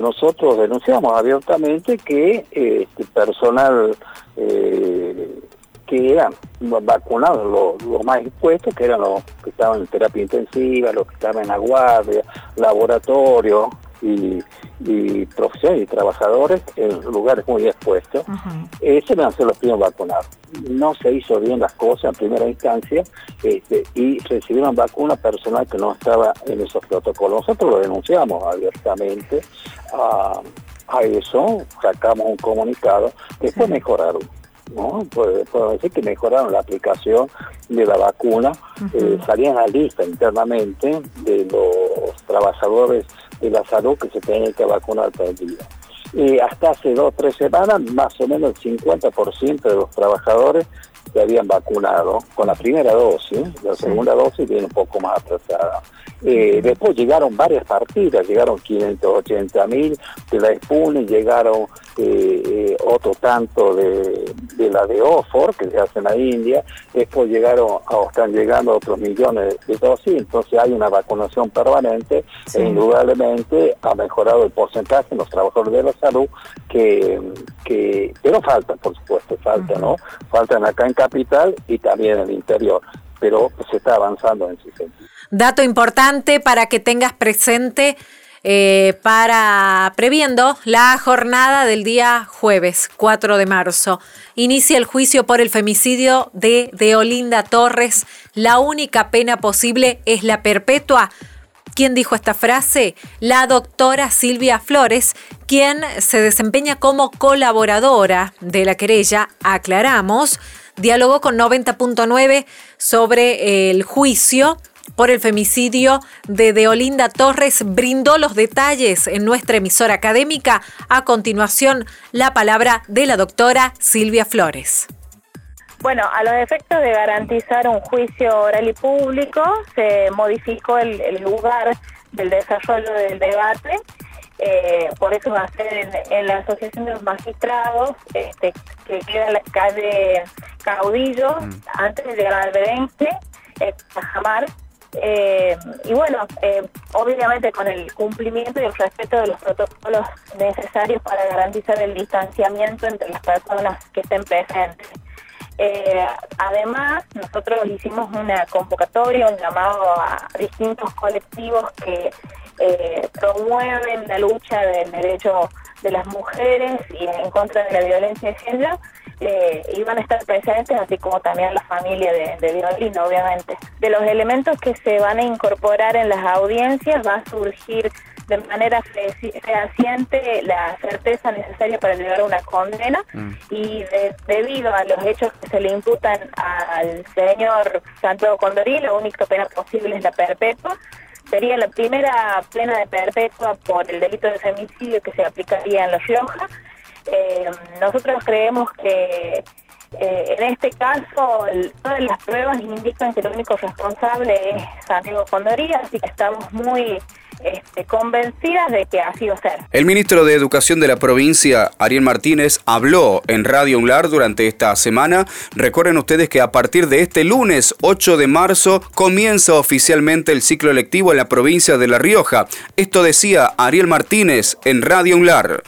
nosotros denunciamos abiertamente que eh, este personal eh, que eran vacunados, los, más expuestos, que eran los que estaban en terapia intensiva, los que estaban en la guardia, laboratorio, y, y profesionales y trabajadores en lugares muy expuestos, ese van a ser los primeros vacunados. No se hizo bien las cosas en primera instancia este, y recibieron vacuna personal que no estaba en esos protocolos. Nosotros lo denunciamos abiertamente a, a eso, sacamos un comunicado, después mejoraron. ¿No? Puedo, decir que mejoraron la aplicación de la vacuna, eh, salían a lista internamente de los trabajadores de la salud que se tenían que vacunar el día. Y hasta hace dos o tres semanas, más o menos el 50% de los trabajadores se habían vacunado con la primera dosis, la segunda dosis viene un poco más atrasada. Eh, después llegaron varias partidas, llegaron 580 mil de la Sputnik, llegaron eh, eh, otro tanto de, de, la de Oxford, que se hace en la India, después llegaron, o están llegando otros millones de dosis, entonces hay una vacunación permanente e indudablemente ha mejorado el porcentaje en los trabajadores de la salud, que, que pero falta, por supuesto, falta, ¿no? Faltan acá en Capital y también en el interior, pero se está avanzando en ese sentido. Dato importante para que tengas presente eh, para previendo la jornada del día jueves 4 de marzo. Inicia el juicio por el femicidio de Deolinda Torres. La única pena posible es la perpetua. ¿Quién dijo esta frase? La doctora Silvia Flores, quien se desempeña como colaboradora de la querella, aclaramos, dialogó con 90.9 sobre el juicio por el femicidio de Deolinda Torres brindó los detalles en nuestra emisora académica. A continuación, la palabra de la doctora Silvia Flores. Bueno, a los efectos de garantizar un juicio oral y público, se modificó el, el lugar del desarrollo del debate eh, por eso va a ser en, la Asociación de los Magistrados, este, que queda en la calle Caudillo, mm. antes de llegar al Berenque, eh, Jamar. Eh, y bueno, eh, obviamente con el cumplimiento y el respeto de los protocolos necesarios para garantizar el distanciamiento entre las personas que estén presentes. Eh, además, nosotros hicimos una convocatoria, un llamado a distintos colectivos que promueven la lucha del derecho de las mujeres y en contra de la violencia de género, eh, iban a estar presentes, así como también la familia de, de Violín, obviamente. De los elementos que se van a incorporar en las audiencias va a surgir de manera fehaciente la certeza necesaria para llegar a una condena mm. y debido a los hechos que se le imputan al señor Santiago Condorí, la única pena posible es la perpetua. Sería la primera plena de perpetua por el delito de femicidio que se aplicaría en Los Rioja. Eh, nosotros creemos que eh, en este caso, todas las pruebas indican que el único responsable es Santiago Condorí, así que estamos muy este, convencidas de que así va a ser. El ministro de Educación de la provincia, Ariel Martínez, habló en Radio UNLAR durante esta semana. Recuerden ustedes que a partir de este lunes 8 de marzo comienza oficialmente el ciclo electivo en la provincia de La Rioja. Esto decía Ariel Martínez en Radio UNLAR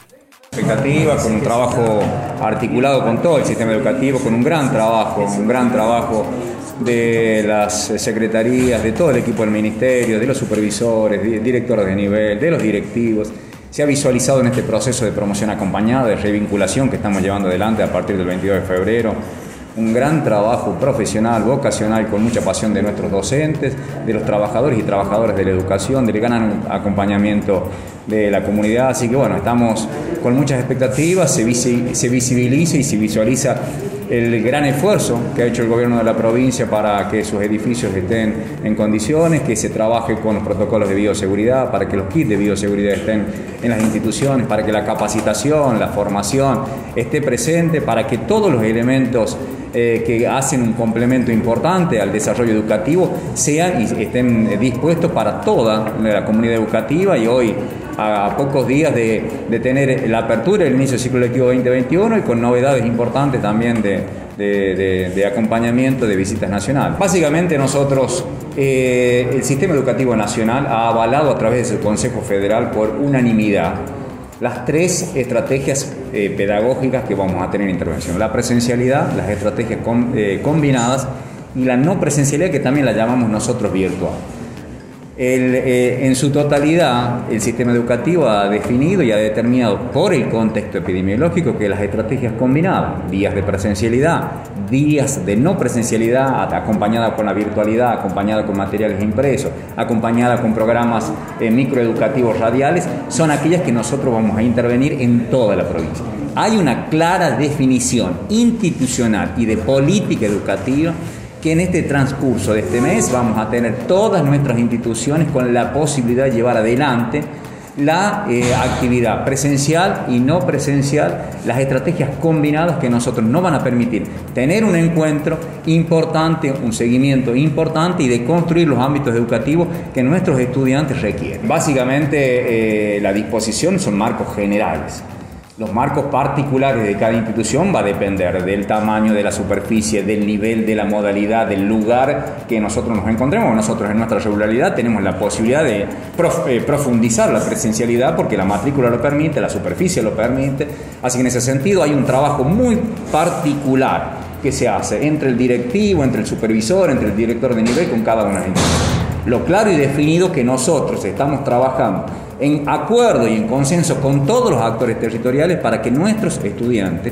expectativa, con un trabajo articulado con todo el sistema educativo, con un gran trabajo, un gran trabajo de las secretarías, de todo el equipo del ministerio, de los supervisores, directores de nivel, de los directivos. Se ha visualizado en este proceso de promoción acompañada, de revinculación que estamos llevando adelante a partir del 22 de febrero, un gran trabajo profesional, vocacional, con mucha pasión de nuestros docentes, de los trabajadores y trabajadoras de la educación, del gran acompañamiento de la comunidad. Así que bueno, estamos con muchas expectativas, se, se visibiliza y se visualiza el gran esfuerzo que ha hecho el gobierno de la provincia para que sus edificios estén en condiciones, que se trabaje con los protocolos de bioseguridad, para que los kits de bioseguridad estén en las instituciones, para que la capacitación, la formación esté presente, para que todos los elementos eh, que hacen un complemento importante al desarrollo educativo sean y estén dispuestos para toda la comunidad educativa y hoy a pocos días de, tener la apertura del inicio del ciclo lectivo 2021 y con novedades importantes también de, acompañamiento de visitas nacionales. Básicamente nosotros, eh, el sistema educativo nacional ha avalado a través del Consejo Federal por unanimidad las tres estrategias eh, pedagógicas que vamos a tener en intervención. La presencialidad, las estrategias eh, combinadas y la no presencialidad que también la llamamos nosotros virtual. Eh, en su totalidad, el sistema educativo ha definido y ha determinado por el contexto epidemiológico que las estrategias combinadas, días de presencialidad, días de no presencialidad, acompañada con la virtualidad, acompañada con materiales impresos, acompañada con programas eh, microeducativos radiales, son aquellas que nosotros vamos a intervenir en toda la provincia. Hay una clara definición institucional y de política educativa que en este transcurso de este mes vamos a tener todas nuestras instituciones con la posibilidad de llevar adelante la eh, actividad presencial y no presencial, las estrategias combinadas que nosotros nos van a permitir tener un encuentro importante, un seguimiento importante y de construir los ámbitos educativos que nuestros estudiantes requieren. Básicamente eh, la disposición son marcos generales. Los marcos particulares de cada institución va a depender del tamaño de la superficie, del nivel, de la modalidad, del lugar que nosotros nos encontremos. Nosotros en nuestra regularidad tenemos la posibilidad de eh, profundizar la presencialidad porque la matrícula lo permite, la superficie lo permite. Así que en ese sentido hay un trabajo muy particular que se hace entre el directivo, entre el supervisor, entre el director de nivel con cada una de las instituciones. Lo claro y definido que nosotros estamos trabajando en acuerdo y en consenso con todos los actores territoriales para que nuestros estudiantes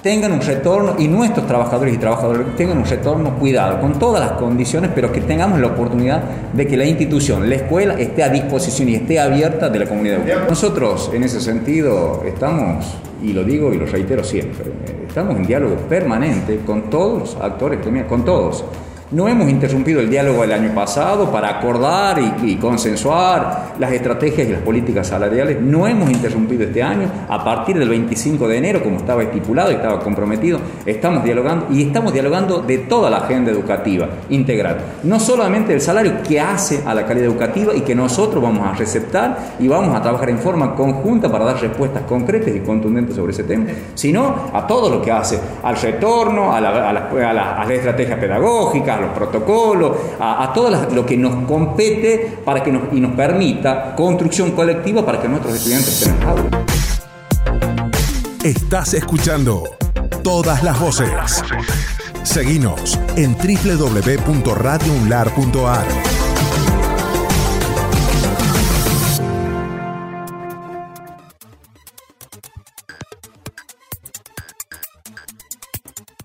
tengan un retorno y nuestros trabajadores y trabajadoras tengan un retorno cuidado, con todas las condiciones, pero que tengamos la oportunidad de que la institución, la escuela, esté a disposición y esté abierta de la comunidad. Nosotros, en ese sentido, estamos, y lo digo y lo reitero siempre, estamos en diálogo permanente con todos los actores, con todos No hemos interrumpido el diálogo del año pasado para acordar y, consensuar las estrategias y las políticas salariales. No hemos interrumpido este año. A partir del 25 de enero, como estaba estipulado y estaba comprometido, estamos dialogando y estamos dialogando de toda la agenda educativa integral. No solamente el salario que hace a la calidad educativa y que nosotros vamos a receptar y vamos a trabajar en forma conjunta para dar respuestas concretas y contundentes sobre ese tema, sino a todo lo que hace al retorno, a, la, la, a las estrategias pedagógicas, a los protocolos, a, todo lo que nos compete para que nos, y nos permita construcción colectiva para que nuestros estudiantes estén en aula. Estás escuchando todas las voces. Seguinos en www.radiounlar.ar.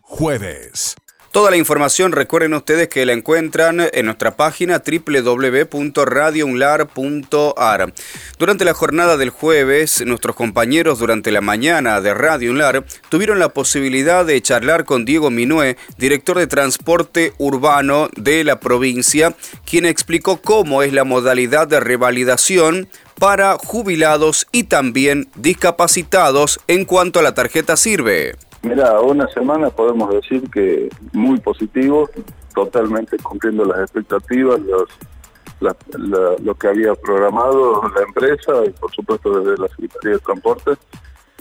Jueves. Toda la información recuerden ustedes que la encuentran en nuestra página www.radiounlar.ar. Durante la jornada del jueves, nuestros compañeros durante la mañana de Radio Unlar tuvieron la posibilidad de charlar con Diego Minué, director de transporte urbano de la provincia, quien explicó cómo es la modalidad de revalidación para jubilados y también discapacitados en cuanto a la tarjeta sirve. Mira, una semana podemos decir que muy positivo, totalmente cumpliendo las expectativas, los, la, la, lo que había programado la empresa y por supuesto desde la Secretaría de Transporte.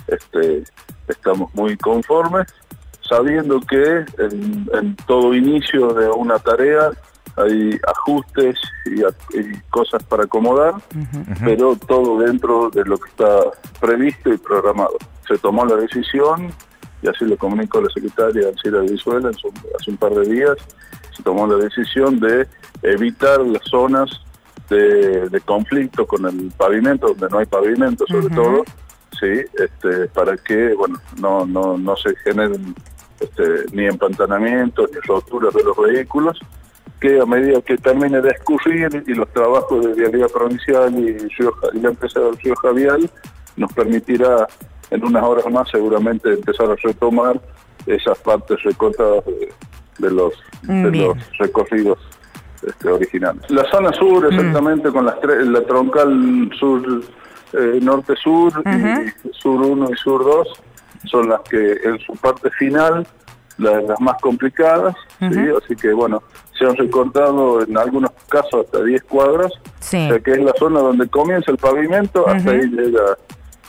Este, estamos muy conformes, sabiendo que en, en todo inicio de una tarea hay ajustes y, y, cosas para acomodar, uh -huh. pero todo dentro de lo que está previsto y programado. Se tomó la decisión y así lo comunicó la secretaria Alcira Vizuela hace un par de días, se tomó la decisión de evitar las zonas de, de conflicto con el pavimento, donde no hay pavimento sobre uh -huh. todo, sí, este, para que bueno no, no, no se generen este, ni empantanamientos ni roturas de los vehículos, que a medida que termine de escurrir y los trabajos de vialidad provincial y, y la empresa del Río Javial nos permitirá en unas horas más seguramente empezar a retomar esas partes recortadas de, de los, de los recorridos este, originales. La zona sur, exactamente, mm. con las tres, la troncal sur, eh, norte-sur, uh -huh. sur 1 y sur 2, son las que en su parte final, las, las más complicadas, uh -huh. ¿sí? así que bueno, se han recortado en algunos casos hasta 10 cuadras, sí. o sea, que es la zona donde comienza el pavimento, uh -huh. hasta ahí llega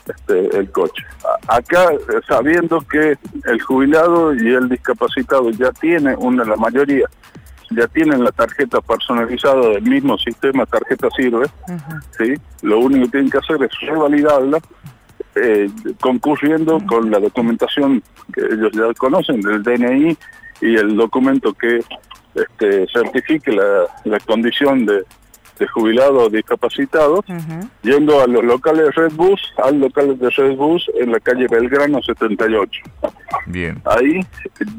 este, el coche. Acá, sabiendo que el jubilado y el discapacitado ya tiene una, la mayoría, ya tienen la tarjeta personalizada del mismo sistema tarjeta sirve, uh -huh. ¿sí? lo único que tienen que hacer es revalidarla eh, concurriendo uh -huh. con la documentación que ellos ya conocen, del DNI y el documento que este, certifique la, la condición de, de jubilados discapacitados, uh -huh. yendo a los locales de Red Bus, al local de Red Bus en la calle Belgrano 78. Bien. Ahí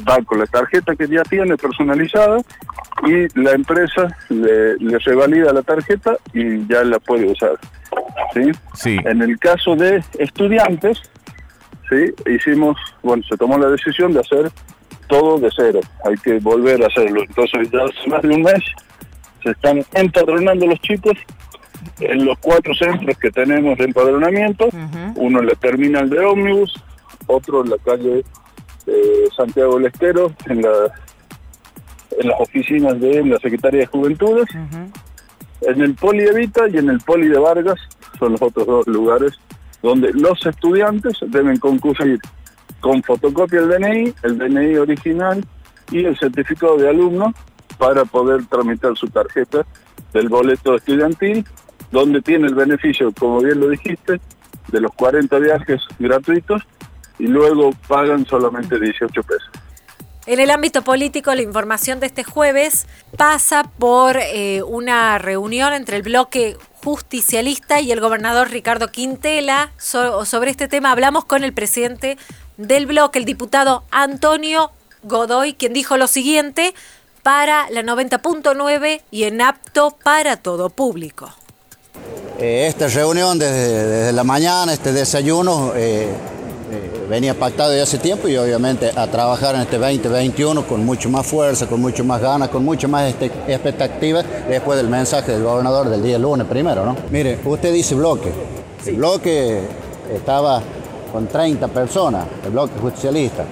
va con la tarjeta que ya tiene personalizada y la empresa le, le revalida la tarjeta y ya la puede usar. ¿sí? Sí. En el caso de estudiantes, ¿sí? hicimos, bueno, se tomó la decisión de hacer todo de cero. Hay que volver a hacerlo. Entonces ya hace más de un mes se están empadronando los chicos en los cuatro centros que tenemos de empadronamiento, uh -huh. uno en la terminal de ómnibus, otro en la calle eh, Santiago del Estero, en, la, en las oficinas de la Secretaría de Juventudes, uh -huh. en el Poli de Vita y en el Poli de Vargas, son los otros dos lugares donde los estudiantes deben concurrir con fotocopia del DNI, el DNI original y el certificado de alumno para poder tramitar su tarjeta del boleto estudiantil, donde tiene el beneficio, como bien lo dijiste, de los 40 viajes gratuitos y luego pagan solamente 18 pesos. En el ámbito político, la información de este jueves pasa por eh, una reunión entre el bloque justicialista y el gobernador Ricardo Quintela. So sobre este tema hablamos con el presidente del bloque, el diputado Antonio Godoy, quien dijo lo siguiente para la 90.9 y en apto para todo público. Eh, esta reunión desde, desde, la mañana, este desayuno, eh, eh, venía pactado de hace tiempo y obviamente a trabajar en este 2021 con mucho más fuerza, con mucho más ganas, con mucho más este, expectativa después del mensaje del gobernador del día lunes primero, ¿no? Mire, usted dice bloque. El bloque estaba con 30 personas, el bloque justicialista.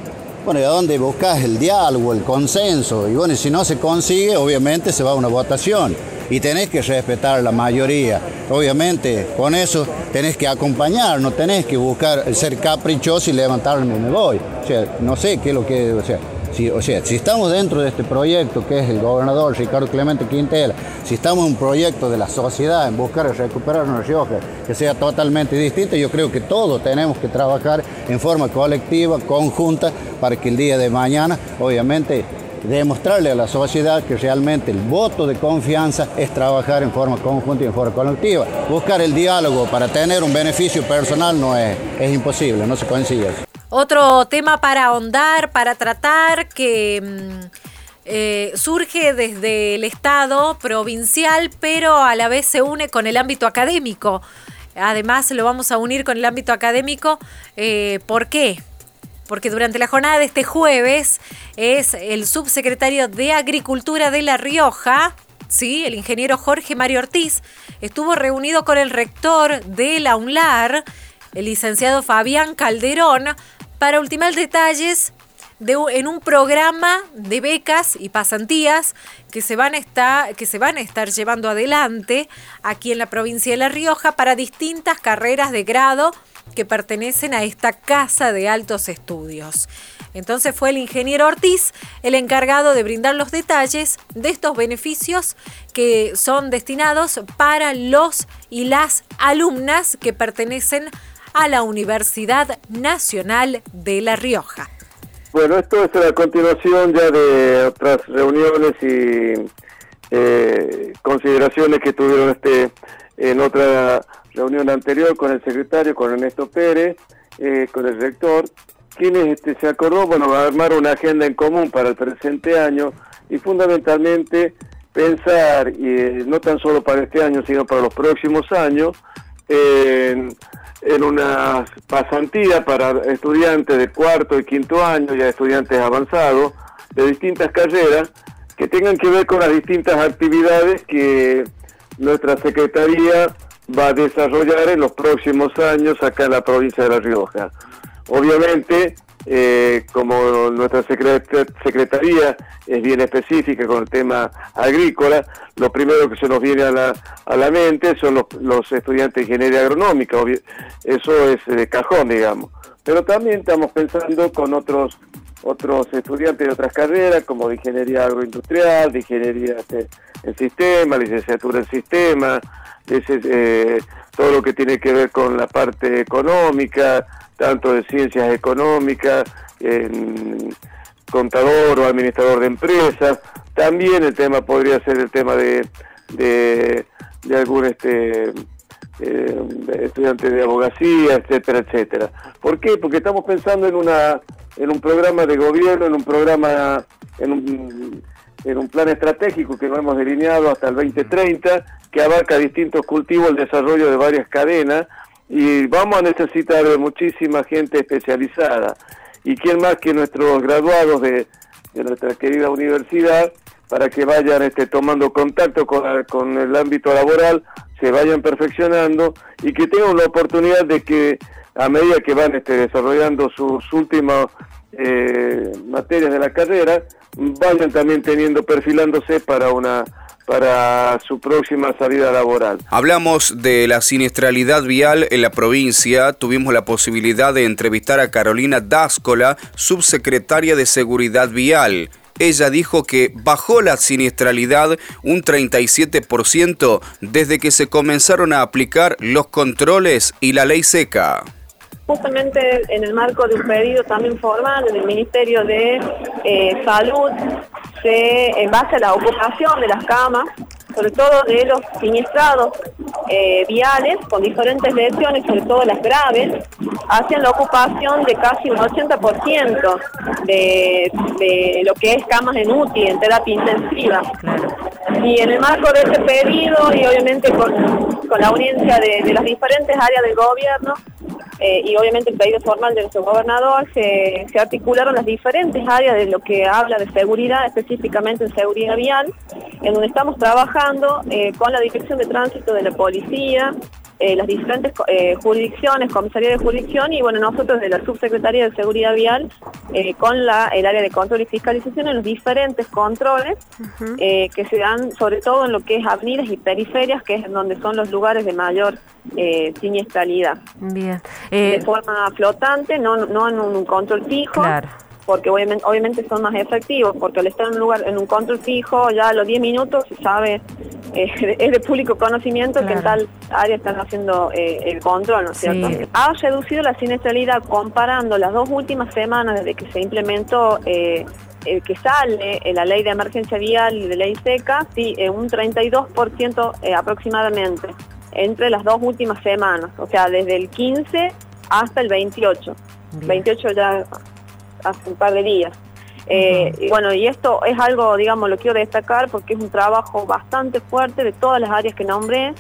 Bueno, ¿y a dónde buscas el diálogo, el consenso? Y bueno, si no se consigue, obviamente se va a una votación y tenés que respetar la mayoría. Obviamente, con eso tenés que acompañar, no tenés que buscar ser caprichoso y levantarme y me voy. O sea, no sé qué es lo que... O sea, o sea, si estamos dentro de este proyecto que es el gobernador Ricardo Clemente Quintela, si estamos en un proyecto de la sociedad en buscar recuperar una Rioja que sea totalmente distinta, yo creo que todos tenemos que trabajar en forma colectiva, conjunta, para que el día de mañana, obviamente, demostrarle a la sociedad que realmente el voto de confianza es trabajar en forma conjunta y en forma colectiva. Buscar el diálogo para tener un beneficio personal no es, es imposible, no se consigue. Otro tema para ahondar, para tratar, que mm, eh, surge desde el Estado provincial, pero a la vez se une con el ámbito académico. Además, lo vamos a unir con el ámbito académico. Eh, ¿Por qué? porque durante la jornada de este jueves es el subsecretario de Agricultura de La Rioja, ¿sí? el ingeniero Jorge Mario Ortiz, estuvo reunido con el rector de la UNLAR, el licenciado Fabián Calderón, para ultimar detalles de, en un programa de becas y pasantías que se, van a estar, que se van a estar llevando adelante aquí en la provincia de La Rioja para distintas carreras de grado que pertenecen a esta casa de altos estudios. Entonces fue el ingeniero Ortiz el encargado de brindar los detalles de estos beneficios que son destinados para los y las alumnas que pertenecen a la Universidad Nacional de La Rioja. Bueno, esto es la continuación ya de otras reuniones y eh, consideraciones que tuvieron este en otra reunión anterior con el secretario, con Ernesto Pérez, eh, con el rector, quienes este, se acordó, bueno, va a armar una agenda en común para el presente año y fundamentalmente pensar, y eh, no tan solo para este año, sino para los próximos años, en, en una pasantía para estudiantes de cuarto y quinto año, ya estudiantes avanzados, de distintas carreras, que tengan que ver con las distintas actividades que nuestra Secretaría va a desarrollar en los próximos años acá en la provincia de La Rioja. Obviamente, eh, como nuestra secretaría es bien específica con el tema agrícola, lo primero que se nos viene a la, a la mente son los, estudiantes de ingeniería agronómica, eso es de cajón, digamos. Pero también estamos pensando con otros otros estudiantes de otras carreras, como de ingeniería agroindustrial, de ingeniería en sistema, licenciatura en sistema, eh, todo lo que tiene que ver con la parte económica, tanto de ciencias económicas, contador o administrador de empresas. También el tema podría ser el tema de, de, algún este eh, estudiante de abogacía, etcétera, etcétera. ¿Por qué? Porque estamos pensando en una en un programa de gobierno, en un programa, en un, en un plan estratégico que nos hemos delineado hasta el 2030, que abarca distintos cultivos, el desarrollo de varias cadenas, y vamos a necesitar muchísima gente especializada. ¿Y quién más que nuestros graduados de, nuestra querida universidad para que vayan este, tomando contacto con, con el ámbito laboral, se vayan perfeccionando y que tengan la oportunidad de que a medida que van este, desarrollando sus últimas eh, materias de la carrera, vayan también teniendo, perfilándose para una para su próxima salida laboral. Hablamos de la siniestralidad vial en la provincia. Tuvimos la posibilidad de entrevistar a Carolina Dáscola, subsecretaria de Seguridad Vial. Ella dijo que bajó la siniestralidad un 37% desde que se comenzaron a aplicar los controles y la ley seca justamente en el marco de un pedido también formal del Ministerio de eh, Salud, se, en base a la ocupación de las camas, sobre todo de los siniestrados eh, viales con diferentes lesiones, sobre todo las graves, hacen la ocupación de casi un 80% de, de lo que es camas en UTI, en terapia intensiva. Y en el marco de ese pedido y obviamente con, la audiencia de las diferentes áreas del gobierno, eh, y obviamente el pedido formal de nuestro gobernador, se, articularon las diferentes áreas de lo que habla de seguridad, específicamente en seguridad vial, en donde estamos trabajando eh, con la Dirección de Tránsito de la Policía, eh, las diferentes eh, jurisdicciones, comisaría de jurisdicción y bueno, nosotros de la Subsecretaría de Seguridad Vial eh, con la, el área de control y fiscalización en los diferentes controles que se dan sobre todo en lo que es avenidas y periferias, que es donde son los lugares de mayor siniestralidad. Bien. de forma flotante, no, no en un control fijo. Porque obviamente, obviamente son más efectivos, porque al estar en un lugar, en un control fijo, ya a los 10 minutos se sabe es de público conocimiento que en tal área están haciendo eh, el control, ¿no es cierto? Ha reducido la siniestralidad comparando las dos últimas semanas desde que se implementó eh, el que sale la ley de emergencia vial y de ley seca, sí, un 32% eh, aproximadamente entre las dos últimas semanas, o sea, desde el 15 hasta el 28. 28 ya hace un par de días. Eh, y bueno, y esto es algo, digamos, lo quiero destacar porque es un trabajo bastante fuerte de todas las áreas que nombré.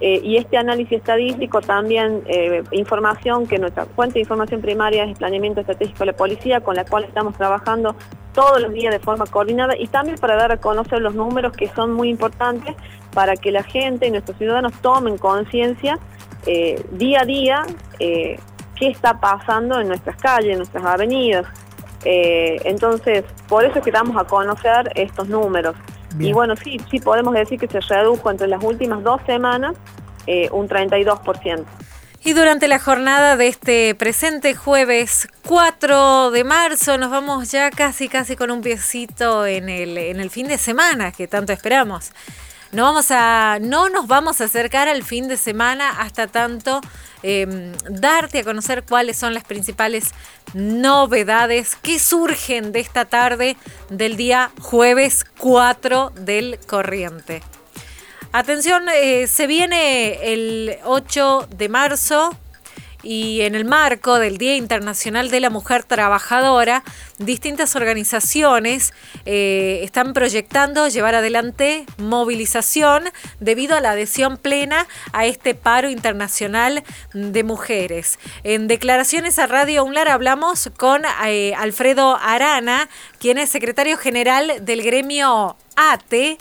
Eh, y este análisis estadístico también, eh, información que nuestra fuente de información primaria es el planeamiento estratégico de la policía, con la cual estamos trabajando todos los días de forma coordinada y también para dar a conocer los números que son muy importantes para que la gente y nuestros ciudadanos tomen conciencia día a día qué está pasando en nuestras calles, en nuestras avenidas. Eh, entonces, por eso es que damos a conocer estos números. Y bueno, sí, sí podemos decir que se redujo entre las últimas dos semanas eh, un 32%. Y durante la jornada de este presente jueves 4 de marzo nos vamos ya casi casi con un piecito en el, en el fin de semana que tanto esperamos. No, vamos a, no nos vamos a acercar al fin de semana hasta tanto em, darte a conocer cuáles son las principales novedades que surgen de esta tarde del día jueves 4 del corriente. Atención, eh, se viene el 8 de marzo y en el marco del Día Internacional de la Mujer Trabajadora, distintas organizaciones eh, están proyectando llevar adelante movilización debido a la adhesión plena a este paro internacional de mujeres. En declaraciones a Radio UNLAR hablamos con eh, Alfredo Arana, quien es secretario general del gremio ATE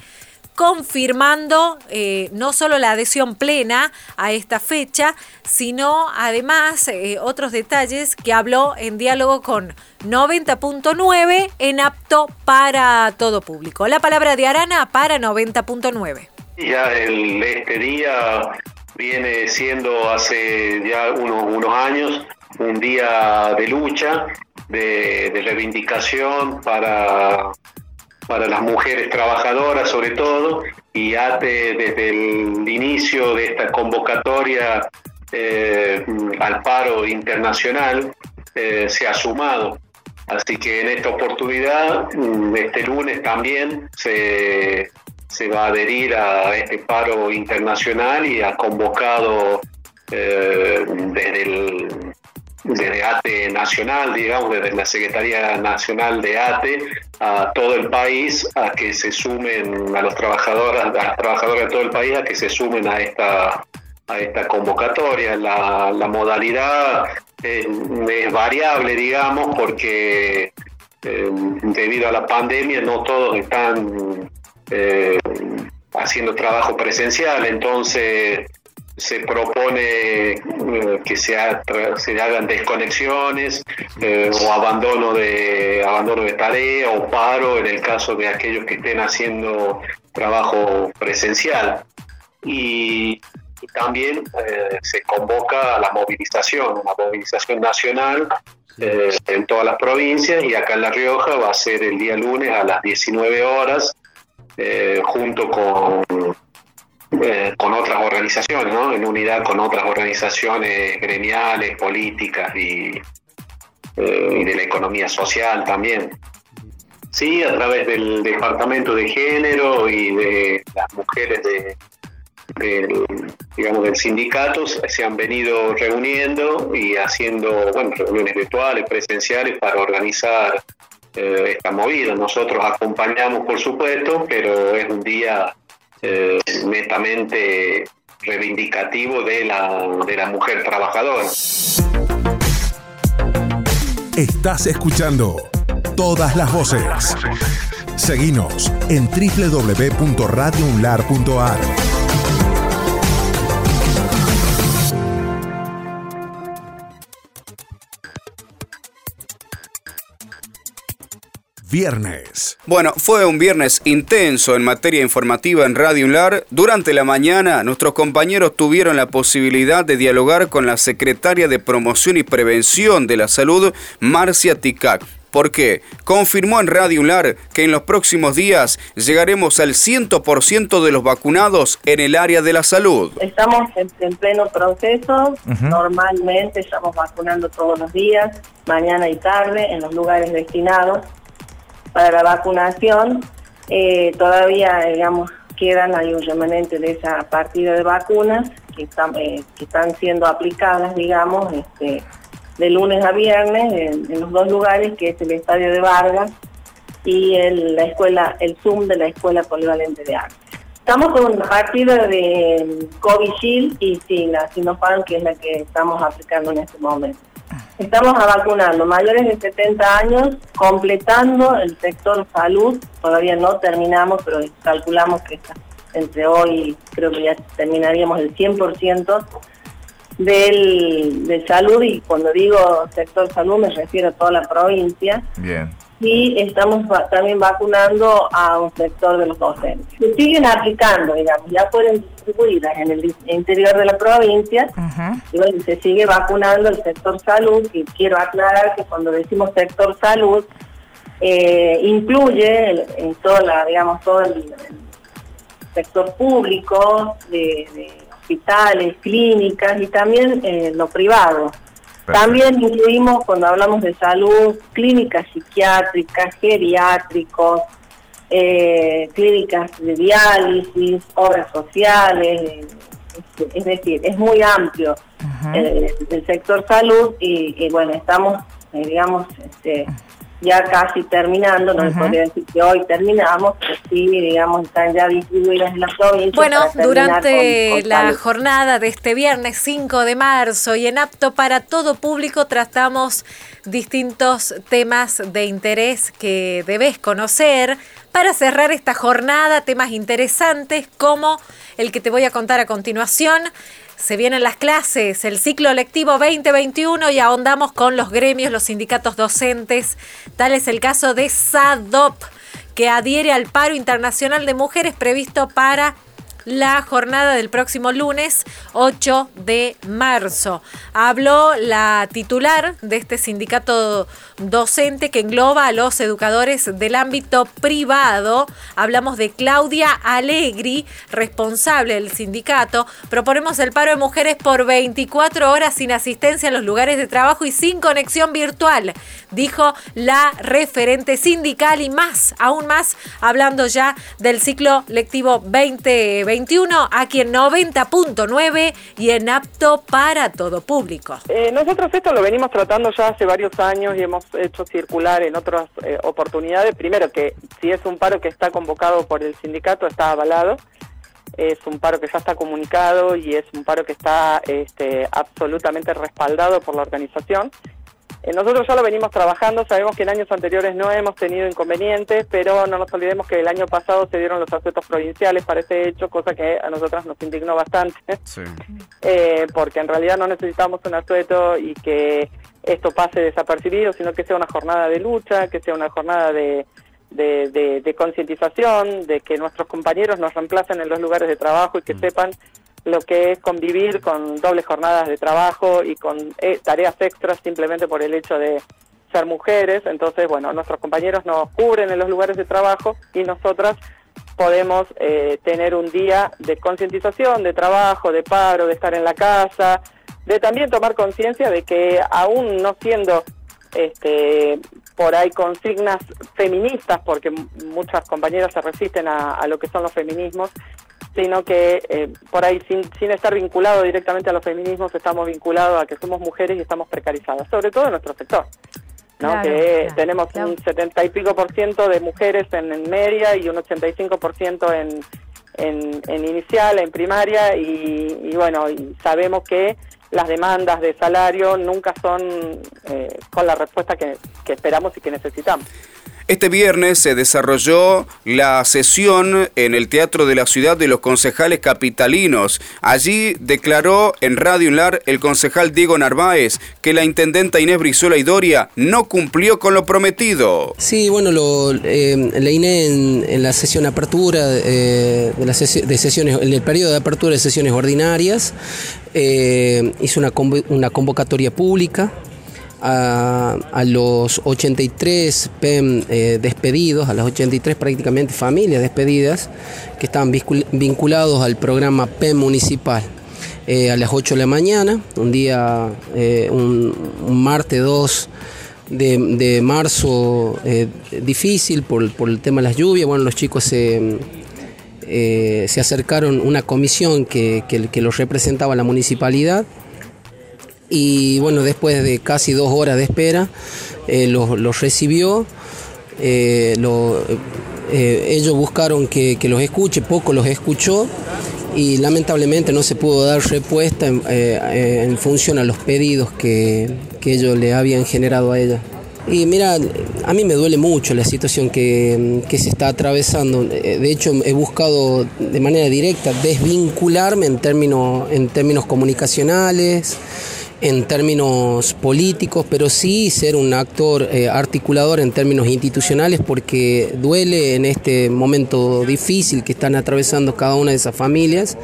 confirmando eh, no solo la adhesión plena a esta fecha, sino además eh, otros detalles que habló en diálogo con 90.9 en apto para todo público. La palabra de Arana para 90.9. Ya este día viene siendo hace ya unos, unos años un día de lucha, de reivindicación para para las mujeres trabajadoras sobre todo, y ATE desde el inicio de esta convocatoria eh, al paro internacional eh, se ha sumado. Así que en esta oportunidad, mm, este lunes también se, se va a adherir a este paro internacional y ha convocado eh, desde el desde ATE Nacional, digamos, desde la Secretaría Nacional de ATE, a todo el país, a que se sumen, a los trabajadores, a las trabajadoras de todo el país, a que se sumen a esta, a esta convocatoria. La, modalidad es, variable, digamos, porque eh, debido a la pandemia no todos están eh, haciendo trabajo presencial, entonces se propone eh, que se, hagan desconexiones eh, o abandono de abandono de tarea o paro en el caso de aquellos que estén haciendo trabajo presencial. Y, también eh, se convoca a la movilización una movilización nacional en todas las provincias y acá en La Rioja va a ser el día lunes a las 19 horas junto con eh, con otras organizaciones, ¿no? en unidad con otras organizaciones gremiales, políticas y, eh, y, de la economía social también. Sí, a través del Departamento de Género y de las mujeres de, digamos, del sindicato se han venido reuniendo y haciendo bueno, reuniones virtuales, presenciales para organizar eh, esta movida. Nosotros acompañamos, por supuesto, pero es un día eh, netamente reivindicativo de la, de la mujer trabajadora. Estás escuchando todas las voces. Seguimos en www.radiounlar.ar. Viernes. Bueno, fue un viernes intenso en materia informativa en Radio Unlar. Durante la mañana, nuestros compañeros tuvieron la posibilidad de dialogar con la secretaria de Promoción y Prevención de la Salud, Marcia Ticac. ¿Por qué? Confirmó en Radio Unlar que en los próximos días llegaremos al 100% de los vacunados en el área de la salud. Estamos en, en pleno proceso, normalmente estamos vacunando todos los días, mañana y tarde, en los lugares destinados para la vacunación. Eh, todavía, digamos, quedan, hay un remanente de esa partida de vacunas que están, eh, siendo aplicadas, digamos, este, de lunes a viernes en, los dos lugares, que es el Estadio de Vargas y el, la escuela, el Zoom de la Escuela Polivalente de Arte. Estamos con una partida de Covishield y sí, la Sinopharm, que es la que estamos aplicando en este momento. Estamos vacunando mayores de 70 años, completando el sector salud. Todavía no terminamos, pero calculamos que entre hoy creo que ya terminaríamos el 100% del, de salud y cuando digo sector salud me refiero a toda la provincia Bien. Y estamos también vacunando a un sector de los docentes. Se siguen aplicando, digamos, ya fueron distribuidas en el interior de la provincia y bueno, se sigue vacunando el sector salud y quiero aclarar que cuando decimos sector salud eh, incluye el- en toda la, digamos, todo el, el sector público de, de hospitales, clínicas y también eh, lo privado. También incluimos, cuando hablamos de salud, clínicas psiquiátricas, geriátricos, eh, clínicas de diálisis, obras sociales, es decir, es muy amplio eh, el sector salud y, y bueno, estamos, eh, digamos, este, ya casi terminando, no les Ujú. podría decir que hoy terminamos, pero sí, digamos, están ya distribuidas en la provincia. Bueno, durante con- con la salud. jornada de este viernes 5 de marzo y en apto para todo público tratamos distintos temas de interés que debes conocer. Para cerrar esta jornada, temas interesantes como el que te voy a contar a continuación. Se vienen las clases, el ciclo lectivo 2021 y ahondamos con los gremios, los sindicatos docentes. Tal es el caso de SADOP, que adhiere al paro internacional de mujeres previsto para la jornada del próximo lunes 8 de marzo. Habló la titular de este sindicato docente que engloba a los educadores del ámbito privado. Hablamos de Claudia Alegri, responsable del sindicato. Proponemos el paro de mujeres por 24 horas sin asistencia a los lugares de trabajo y sin conexión virtual, dijo la referente sindical y más, aún más, hablando ya del ciclo lectivo 2021 aquí en 90.9 y en apto para todo público. Eh, nosotros esto lo venimos tratando ya hace varios años y hemos hecho circular en otras eh, oportunidades. Primero que si es un paro que está convocado por el sindicato, está avalado. Es un paro que ya está comunicado y es un paro que está este, absolutamente respaldado por la organización. Eh, nosotros ya lo venimos trabajando, sabemos que en años anteriores no hemos tenido inconvenientes, pero no nos olvidemos que el año pasado se dieron los aspectos provinciales para ese hecho, cosa que a nosotras nos indignó bastante. eh, porque en realidad no necesitamos un asueto y que esto pase desapercibido, sino que sea una jornada de lucha, que sea una jornada de, de, de- de concientización, de que nuestros compañeros nos reemplacen en los lugares de trabajo y que sepan lo que es convivir con dobles jornadas de trabajo y con eh, tareas extras simplemente por el hecho de ser mujeres. Entonces, bueno, nuestros compañeros nos cubren en los lugares de trabajo y nosotras podemos eh, tener un día de concientización, de trabajo, de paro, de estar en la casa, de también tomar conciencia de que aún no siendo este, por ahí consignas feministas, porque muchas compañeras se resisten a lo que son los feminismos, sino que eh, por ahí sin, sin estar vinculado directamente a los feminismos estamos vinculados a que somos mujeres y estamos precarizadas, sobre todo en nuestro sector. ¿no? Claro, que claro, tenemos claro. un 70 y pico por ciento de mujeres en, en media y un 85 por ciento en, en, en inicial, en primaria y, y bueno, y sabemos que las demandas de salario nunca son eh, con la respuesta que, que esperamos y que necesitamos. Este viernes se desarrolló la sesión en el Teatro de la Ciudad de los concejales capitalinos. Allí declaró en Radio Unlar el concejal Diego Narváez que la intendenta Inés Brizuela y Doria no cumplió con lo prometido. Sí, bueno, lo, eh, la INE en, la sesión apertura eh, de, las sesiones, en el periodo de apertura de sesiones ordinarias, eh, hizo una convocatoria pública a, los 83 PEM eh, despedidos, a las 83 prácticamente familias despedidas que estaban vinculados al programa PEM municipal. Eh, a las 8 de la mañana, un día, eh, un, martes 2 de, marzo difícil por, el tema de las lluvias, bueno, los chicos se, se acercaron una comisión que, que, que los representaba la municipalidad y bueno, después de casi dos horas de espera, eh, los, recibió. Eh, eh, ellos buscaron que, los escuche, poco los escuchó y lamentablemente no se pudo dar respuesta en, función a los pedidos que, ellos le habían generado a ella. Y mira, a mí me duele mucho la situación que, que, se está atravesando. De hecho, he buscado de manera directa desvincularme en términos, en términos comunicacionales en términos políticos, pero sí ser un actor eh, articulador en términos institucionales porque duele en este momento difícil que están atravesando cada una de esas familias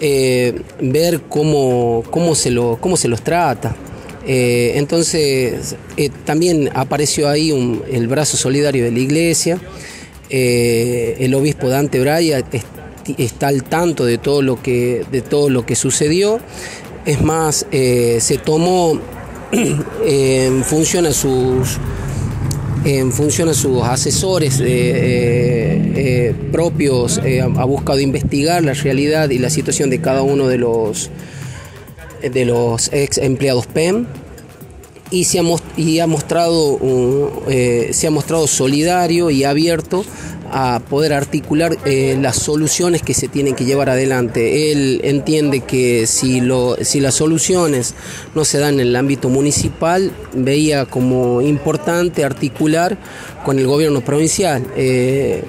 eh, ver cómo, cómo, se lo, cómo se los trata. Eh, entonces también apareció ahí el brazo solidario de la iglesia, el obispo Dante Braya está al tanto de todo lo que, de todo lo que sucedió es más, eh, se tomó en función a sus sus asesores eh, eh, propios, ha buscado investigar la realidad y la situación de cada uno de los de los ex empleados PEM y se ha, mostrado se ha mostrado solidario y abierto a poder articular eh, las soluciones que se tienen que llevar adelante. Él entiende que si, las soluciones no se dan en el ámbito municipal, veía como importante articular con el gobierno provincial. Eh,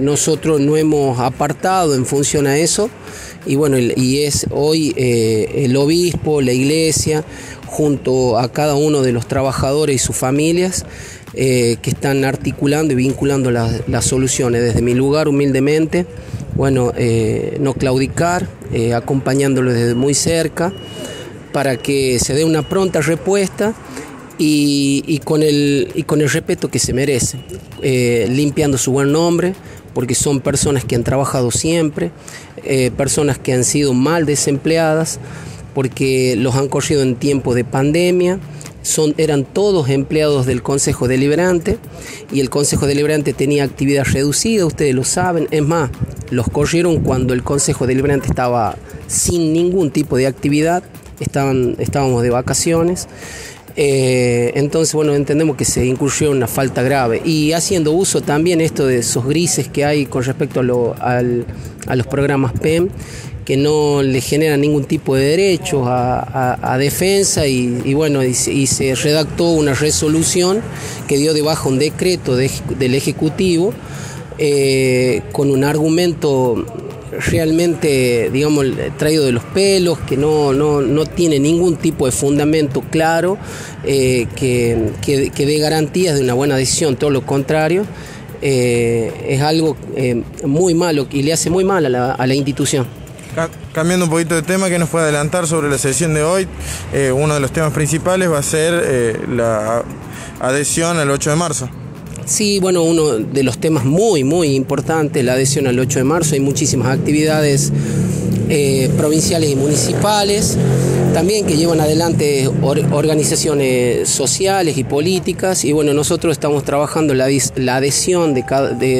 nosotros no hemos apartado en función a eso y bueno, y es hoy eh, el obispo, la iglesia, junto a cada uno de los trabajadores y sus familias, eh, que están articulando y vinculando las, soluciones. Desde mi lugar, humildemente, bueno, eh, no claudicar, eh, acompañándolo desde muy cerca, para que se dé una pronta respuesta y, con, el, y con el respeto que se merece, limpiando su buen nombre, porque son personas que han trabajado siempre, personas que han sido mal desempleadas, porque los han corrido en tiempo de pandemia eran todos empleados del Consejo Deliberante y el Consejo Deliberante tenía actividad reducida, ustedes lo saben, es más, los corrieron cuando el Consejo Deliberante estaba sin ningún tipo de actividad, estábamos de vacaciones. Eh, entonces, bueno, entendemos que se incurrió una falta grave. Y haciendo uso también esto de esos grises que hay con respecto a, a los programas PEM, que no le genera ningún tipo de derecho a, defensa y, bueno, y, se redactó una resolución que dio debajo un decreto del Ejecutivo eh, con un argumento realmente, digamos, traído de los pelos, que no, no, tiene ningún tipo de fundamento claro, eh, que, que, dé garantías de una buena decisión, todo lo contrario. Eh, es algo muy malo y le hace muy mal a la institución. Cambiando un poquito de tema, ¿qué nos puede adelantar sobre la sesión de hoy? Eh, uno de los temas principales va a ser eh, la adhesión al 8 de marzo. Sí, bueno, uno de los temas muy, muy importantes, la adhesión al 8 de marzo. Hay muchísimas actividades eh, provinciales y municipales, también que llevan adelante organizaciones sociales y políticas. Y bueno, nosotros estamos trabajando la, adhesión de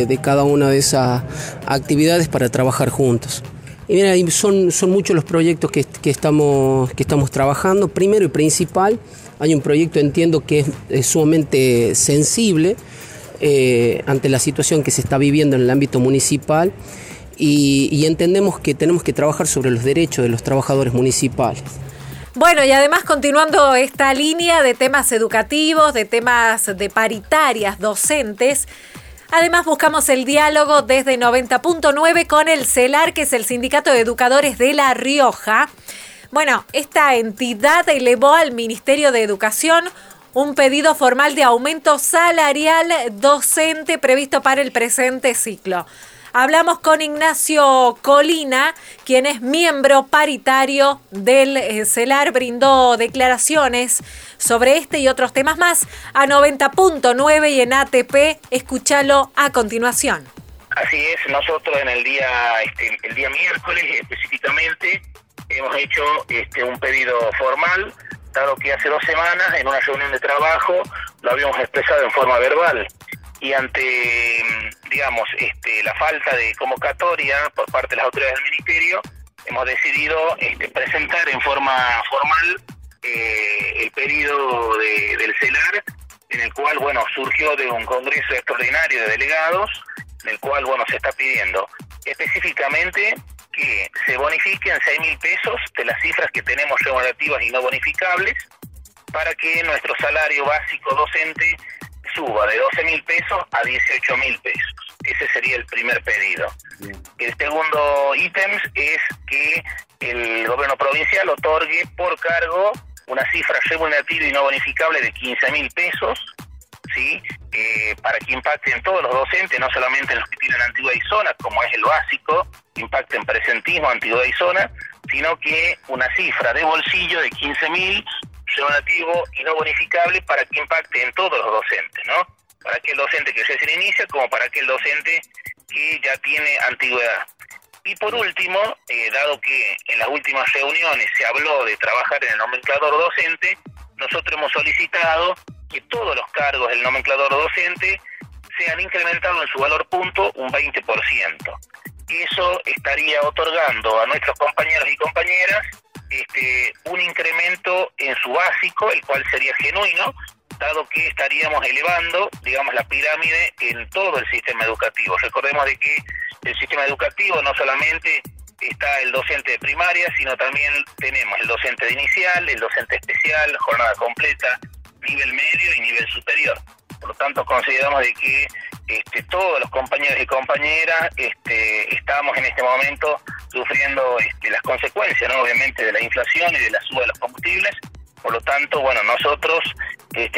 de cada una de esas actividades para trabajar juntos. Y mira, son, son muchos los proyectos que, estamos, que estamos trabajando. Primero y principal, hay un proyecto, entiendo, que es, sumamente sensible eh, ante la situación que se está viviendo en el ámbito municipal y entendemos que tenemos que trabajar sobre los derechos de los trabajadores municipales. Bueno, y además continuando esta línea de temas educativos, de temas de paritarias docentes, además buscamos el diálogo desde 90.9 con el CELAR, que es el Sindicato de Educadores de La Rioja. Bueno, esta entidad elevó al Ministerio de Educación un pedido formal de aumento salarial docente previsto para el presente ciclo. Hablamos con Ignacio Colina, quien es miembro paritario del eh, CELAR, brindó declaraciones sobre este y otros temas más a 90.9 y en ATP. Escúchalo a continuación. Así es, nosotros en el día, este, el día miércoles específicamente hemos hecho este, un pedido formal, dado que hace dos semanas en una reunión de trabajo lo habíamos expresado en forma verbal y ante, digamos, este, la falta de convocatoria por parte de las autoridades del Ministerio, hemos decidido este, presentar en forma formal eh, el pedido de, del CELAR, en el cual, bueno, surgió de un congreso extraordinario de delegados, en el cual, bueno, se está pidiendo específicamente que se bonifiquen 6 mil pesos de las cifras que tenemos regulativas y no bonificables para que nuestro salario básico docente suba de 12 mil pesos a 18 mil pesos. Ese sería el primer pedido. El segundo ítem es que el gobierno provincial otorgue por cargo una cifra remunerativa y no bonificable de 15 mil pesos, ¿sí? Eh, para que impacte en todos los docentes, no solamente en los que tienen antigüedad y zona, como es el básico, impacte en presentismo, antigüedad y zona, sino que una cifra de bolsillo de 15 mil donativo y no bonificable para que impacte en todos los docentes, ¿no? Para aquel docente que recién inicia como para aquel docente que ya tiene antigüedad. Y por último, eh, dado que en las últimas reuniones se habló de trabajar en el nomenclador docente, nosotros hemos solicitado que todos los cargos del nomenclador docente sean incrementados en su valor punto un 20%. Eso estaría otorgando a nuestros compañeros y compañeras este, un incremento en su básico, el cual sería genuino, dado que estaríamos elevando, digamos, la pirámide en todo el sistema educativo. Recordemos de que el sistema educativo no solamente está el docente de primaria, sino también tenemos el docente de inicial, el docente especial, jornada completa, nivel medio y nivel superior. Por lo tanto, consideramos de que este, todos los compañeros y compañeras este, estamos en este momento sufriendo este, las consecuencias, ¿no? obviamente, de la inflación y de la suba de los combustibles. Por lo tanto, bueno, nosotros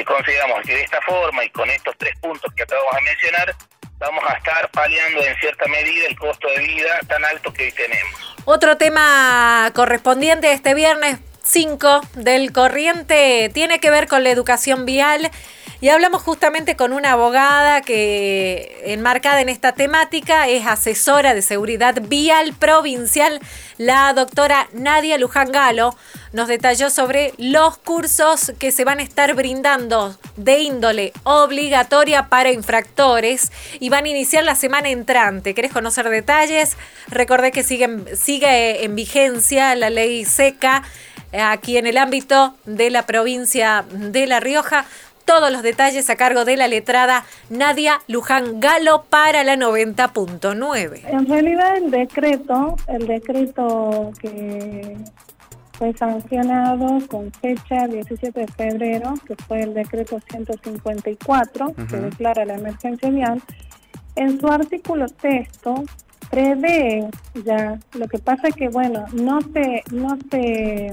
consideramos que de esta forma y con estos tres puntos que acabamos de mencionar, vamos a estar paliando en cierta medida el costo de vida tan alto que hoy tenemos. Otro tema correspondiente este viernes 5 del corriente tiene que ver con la educación vial y hablamos justamente con una abogada que, enmarcada en esta temática, es asesora de seguridad vial provincial, la doctora Nadia Luján Galo. Nos detalló sobre los cursos que se van a estar brindando de índole obligatoria para infractores y van a iniciar la semana entrante. ¿Querés conocer detalles? Recordé que sigue en vigencia la ley seca aquí en el ámbito de la provincia de La Rioja. Todos los detalles a cargo de la letrada Nadia Luján Galo para la 90.9. En realidad el decreto, el decreto que fue sancionado con fecha 17 de febrero, que fue el decreto 154, que declara la emergencia vial, en su artículo texto prevé ya, lo que pasa es que, bueno, no se, no se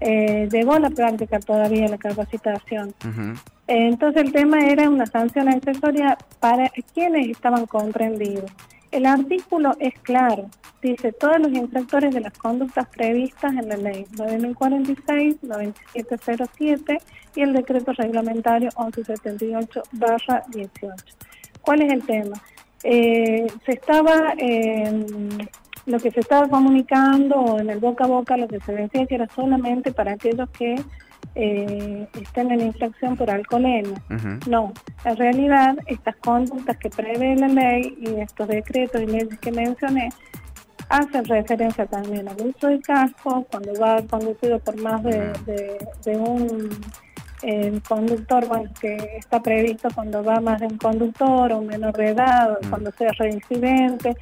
eh, llegó la práctica todavía la capacitación. entonces el tema era una sanción accesoria para quienes estaban comprendidos. El artículo es claro, dice todos los infractores de las conductas previstas en la ley 9046, 9707 y el decreto reglamentario 1178-18. ¿Cuál es el tema? Eh, se estaba eh, lo que se estaba comunicando en el boca a boca, lo que se decía que era solamente para aquellos que eh, estén en infracción por alcoholemia. No, en realidad estas conductas que prevé la ley y estos decretos y leyes que mencioné hacen referencia también al uso del casco cuando va conducido por más de, un eh, conductor, bueno, que está previsto cuando va más de un conductor o menor de edad, cuando sea reincidente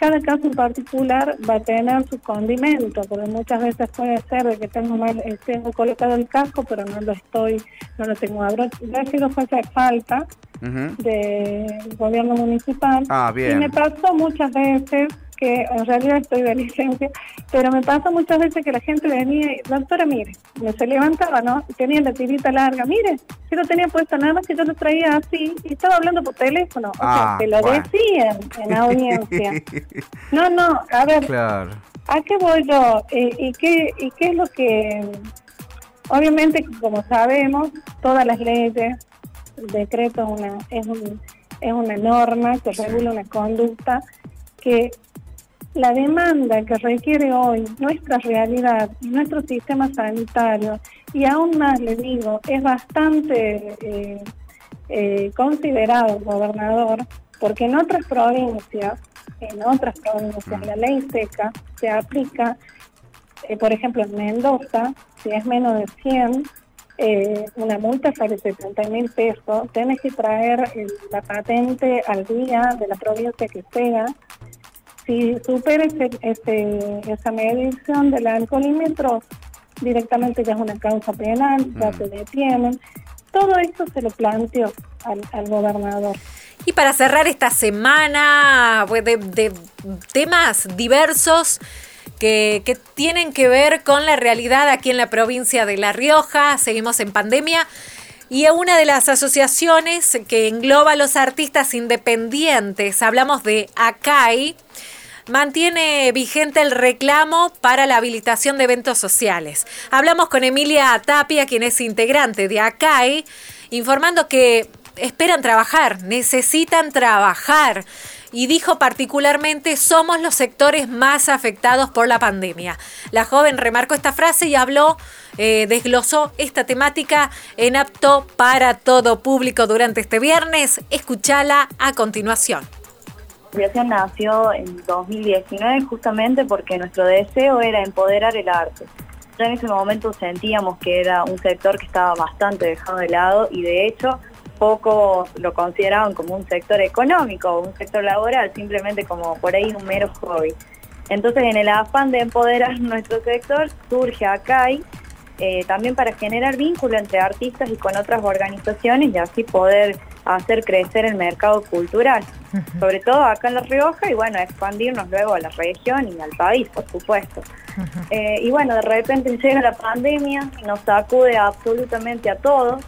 cada caso en particular va a tener su condimento, porque muchas veces puede ser de que tengo mal, tengo colocado el casco, pero no lo estoy, no lo tengo abrochado. Ha sido falta, falta del gobierno municipal. Ah, bien. Y me pasó muchas veces que en realidad estoy de licencia, pero me pasa muchas veces que la gente venía y, doctora, mire, me se levantaba, ¿no? Tenía la tirita larga, mire, yo no tenía puesto nada, que yo lo traía así y estaba hablando por teléfono. o Ah, sea, que lo bueno. decían en audiencia. No, no, a ver, Claro. ¿a qué voy yo? Eh, ¿Y qué, ¿Y qué es lo que...? Obviamente, como sabemos, todas las leyes, el decreto es una, es, un- es una norma que regula una conducta que la demanda que requiere hoy nuestra realidad nuestro sistema sanitario, y aún más le digo, es bastante eh, eh, considerado gobernador, porque en otras provincias, en otras provincias, la ley seca se aplica, eh, por ejemplo, en Mendoza, si es menos de 100, eh, una multa sale 70 mil pesos, tienes que traer la patente al día de la provincia que sea, si supera ese, ese- esa medición del alcoholímetro, directamente ya es una causa penal, ya se detienen. Todo esto se lo planteó al, al gobernador. Y para cerrar esta semana pues, de, de temas diversos que, que tienen que ver con la realidad aquí en la provincia de La Rioja, seguimos en pandemia. Y a una de las asociaciones que engloba a los artistas independientes, hablamos de ACAI, mantiene vigente el reclamo para la habilitación de eventos sociales. Hablamos con Emilia Tapia, quien es integrante de ACAI, informando que esperan trabajar, necesitan trabajar. Y dijo particularmente, somos los sectores más afectados por la pandemia. La joven remarcó esta frase y habló, eh, desglosó esta temática en apto para todo público durante este viernes. Escúchala a continuación. Asociación nació en 2019 justamente porque nuestro deseo era empoderar el arte. Ya en ese momento sentíamos que era un sector que estaba bastante dejado de lado y de hecho pocos lo consideraban como un sector económico un sector laboral, simplemente como por ahí un mero hobby. Entonces en el afán de empoderar nuestro sector surge ACAI eh, también para generar vínculo entre artistas y con otras organizaciones y así poder hacer crecer el mercado cultural, sobre todo acá en La Rioja y bueno, expandirnos luego a la región y al país, por supuesto. Eh, y bueno, de repente llega la pandemia, nos sacude absolutamente a todos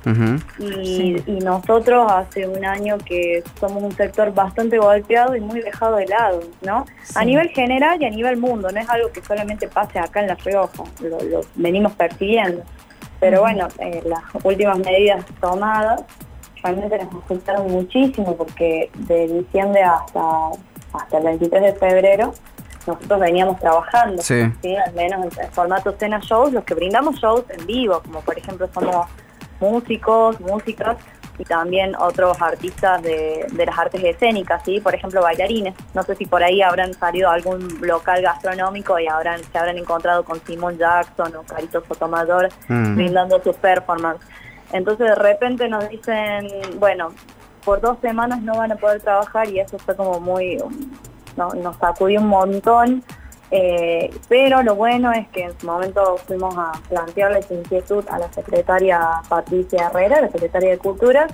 y, y nosotros hace un año que somos un sector bastante golpeado y muy dejado de lado, ¿no? A nivel general y a nivel mundo, no es algo que solamente pase acá en La Rioja, lo, lo venimos percibiendo. Pero bueno, eh, las últimas medidas tomadas realmente nos afectaron muchísimo porque de diciembre hasta, hasta el 23 de febrero nosotros veníamos trabajando, Sí. al menos en, en formato cena shows, los que brindamos shows en vivo, como por ejemplo somos músicos, músicas y también otros artistas de, de las artes escénicas, ¿sí? por ejemplo bailarines. No sé si por ahí habrán salido a algún local gastronómico y habrán, se habrán encontrado con Simon Jackson o Carito Sotomayor Mm. brindando sus performance. Entonces de repente nos dicen, bueno, por dos semanas no van a poder trabajar y eso fue como muy, no, nos sacudió un montón. Eh, pero lo bueno es que en su momento fuimos a plantearle esa inquietud a la secretaria Patricia Herrera, la secretaria de Cultura,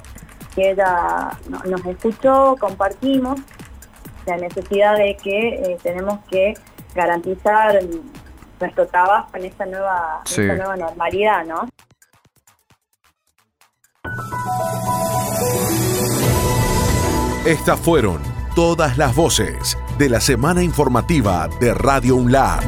que ella no- nos escuchó, compartimos la necesidad de que eh, tenemos que garantizar nuestro trabajo en esta nueva, Sí. esta nueva normalidad, ¿no? Estas fueron todas las voces de la semana informativa de Radio UNLAR.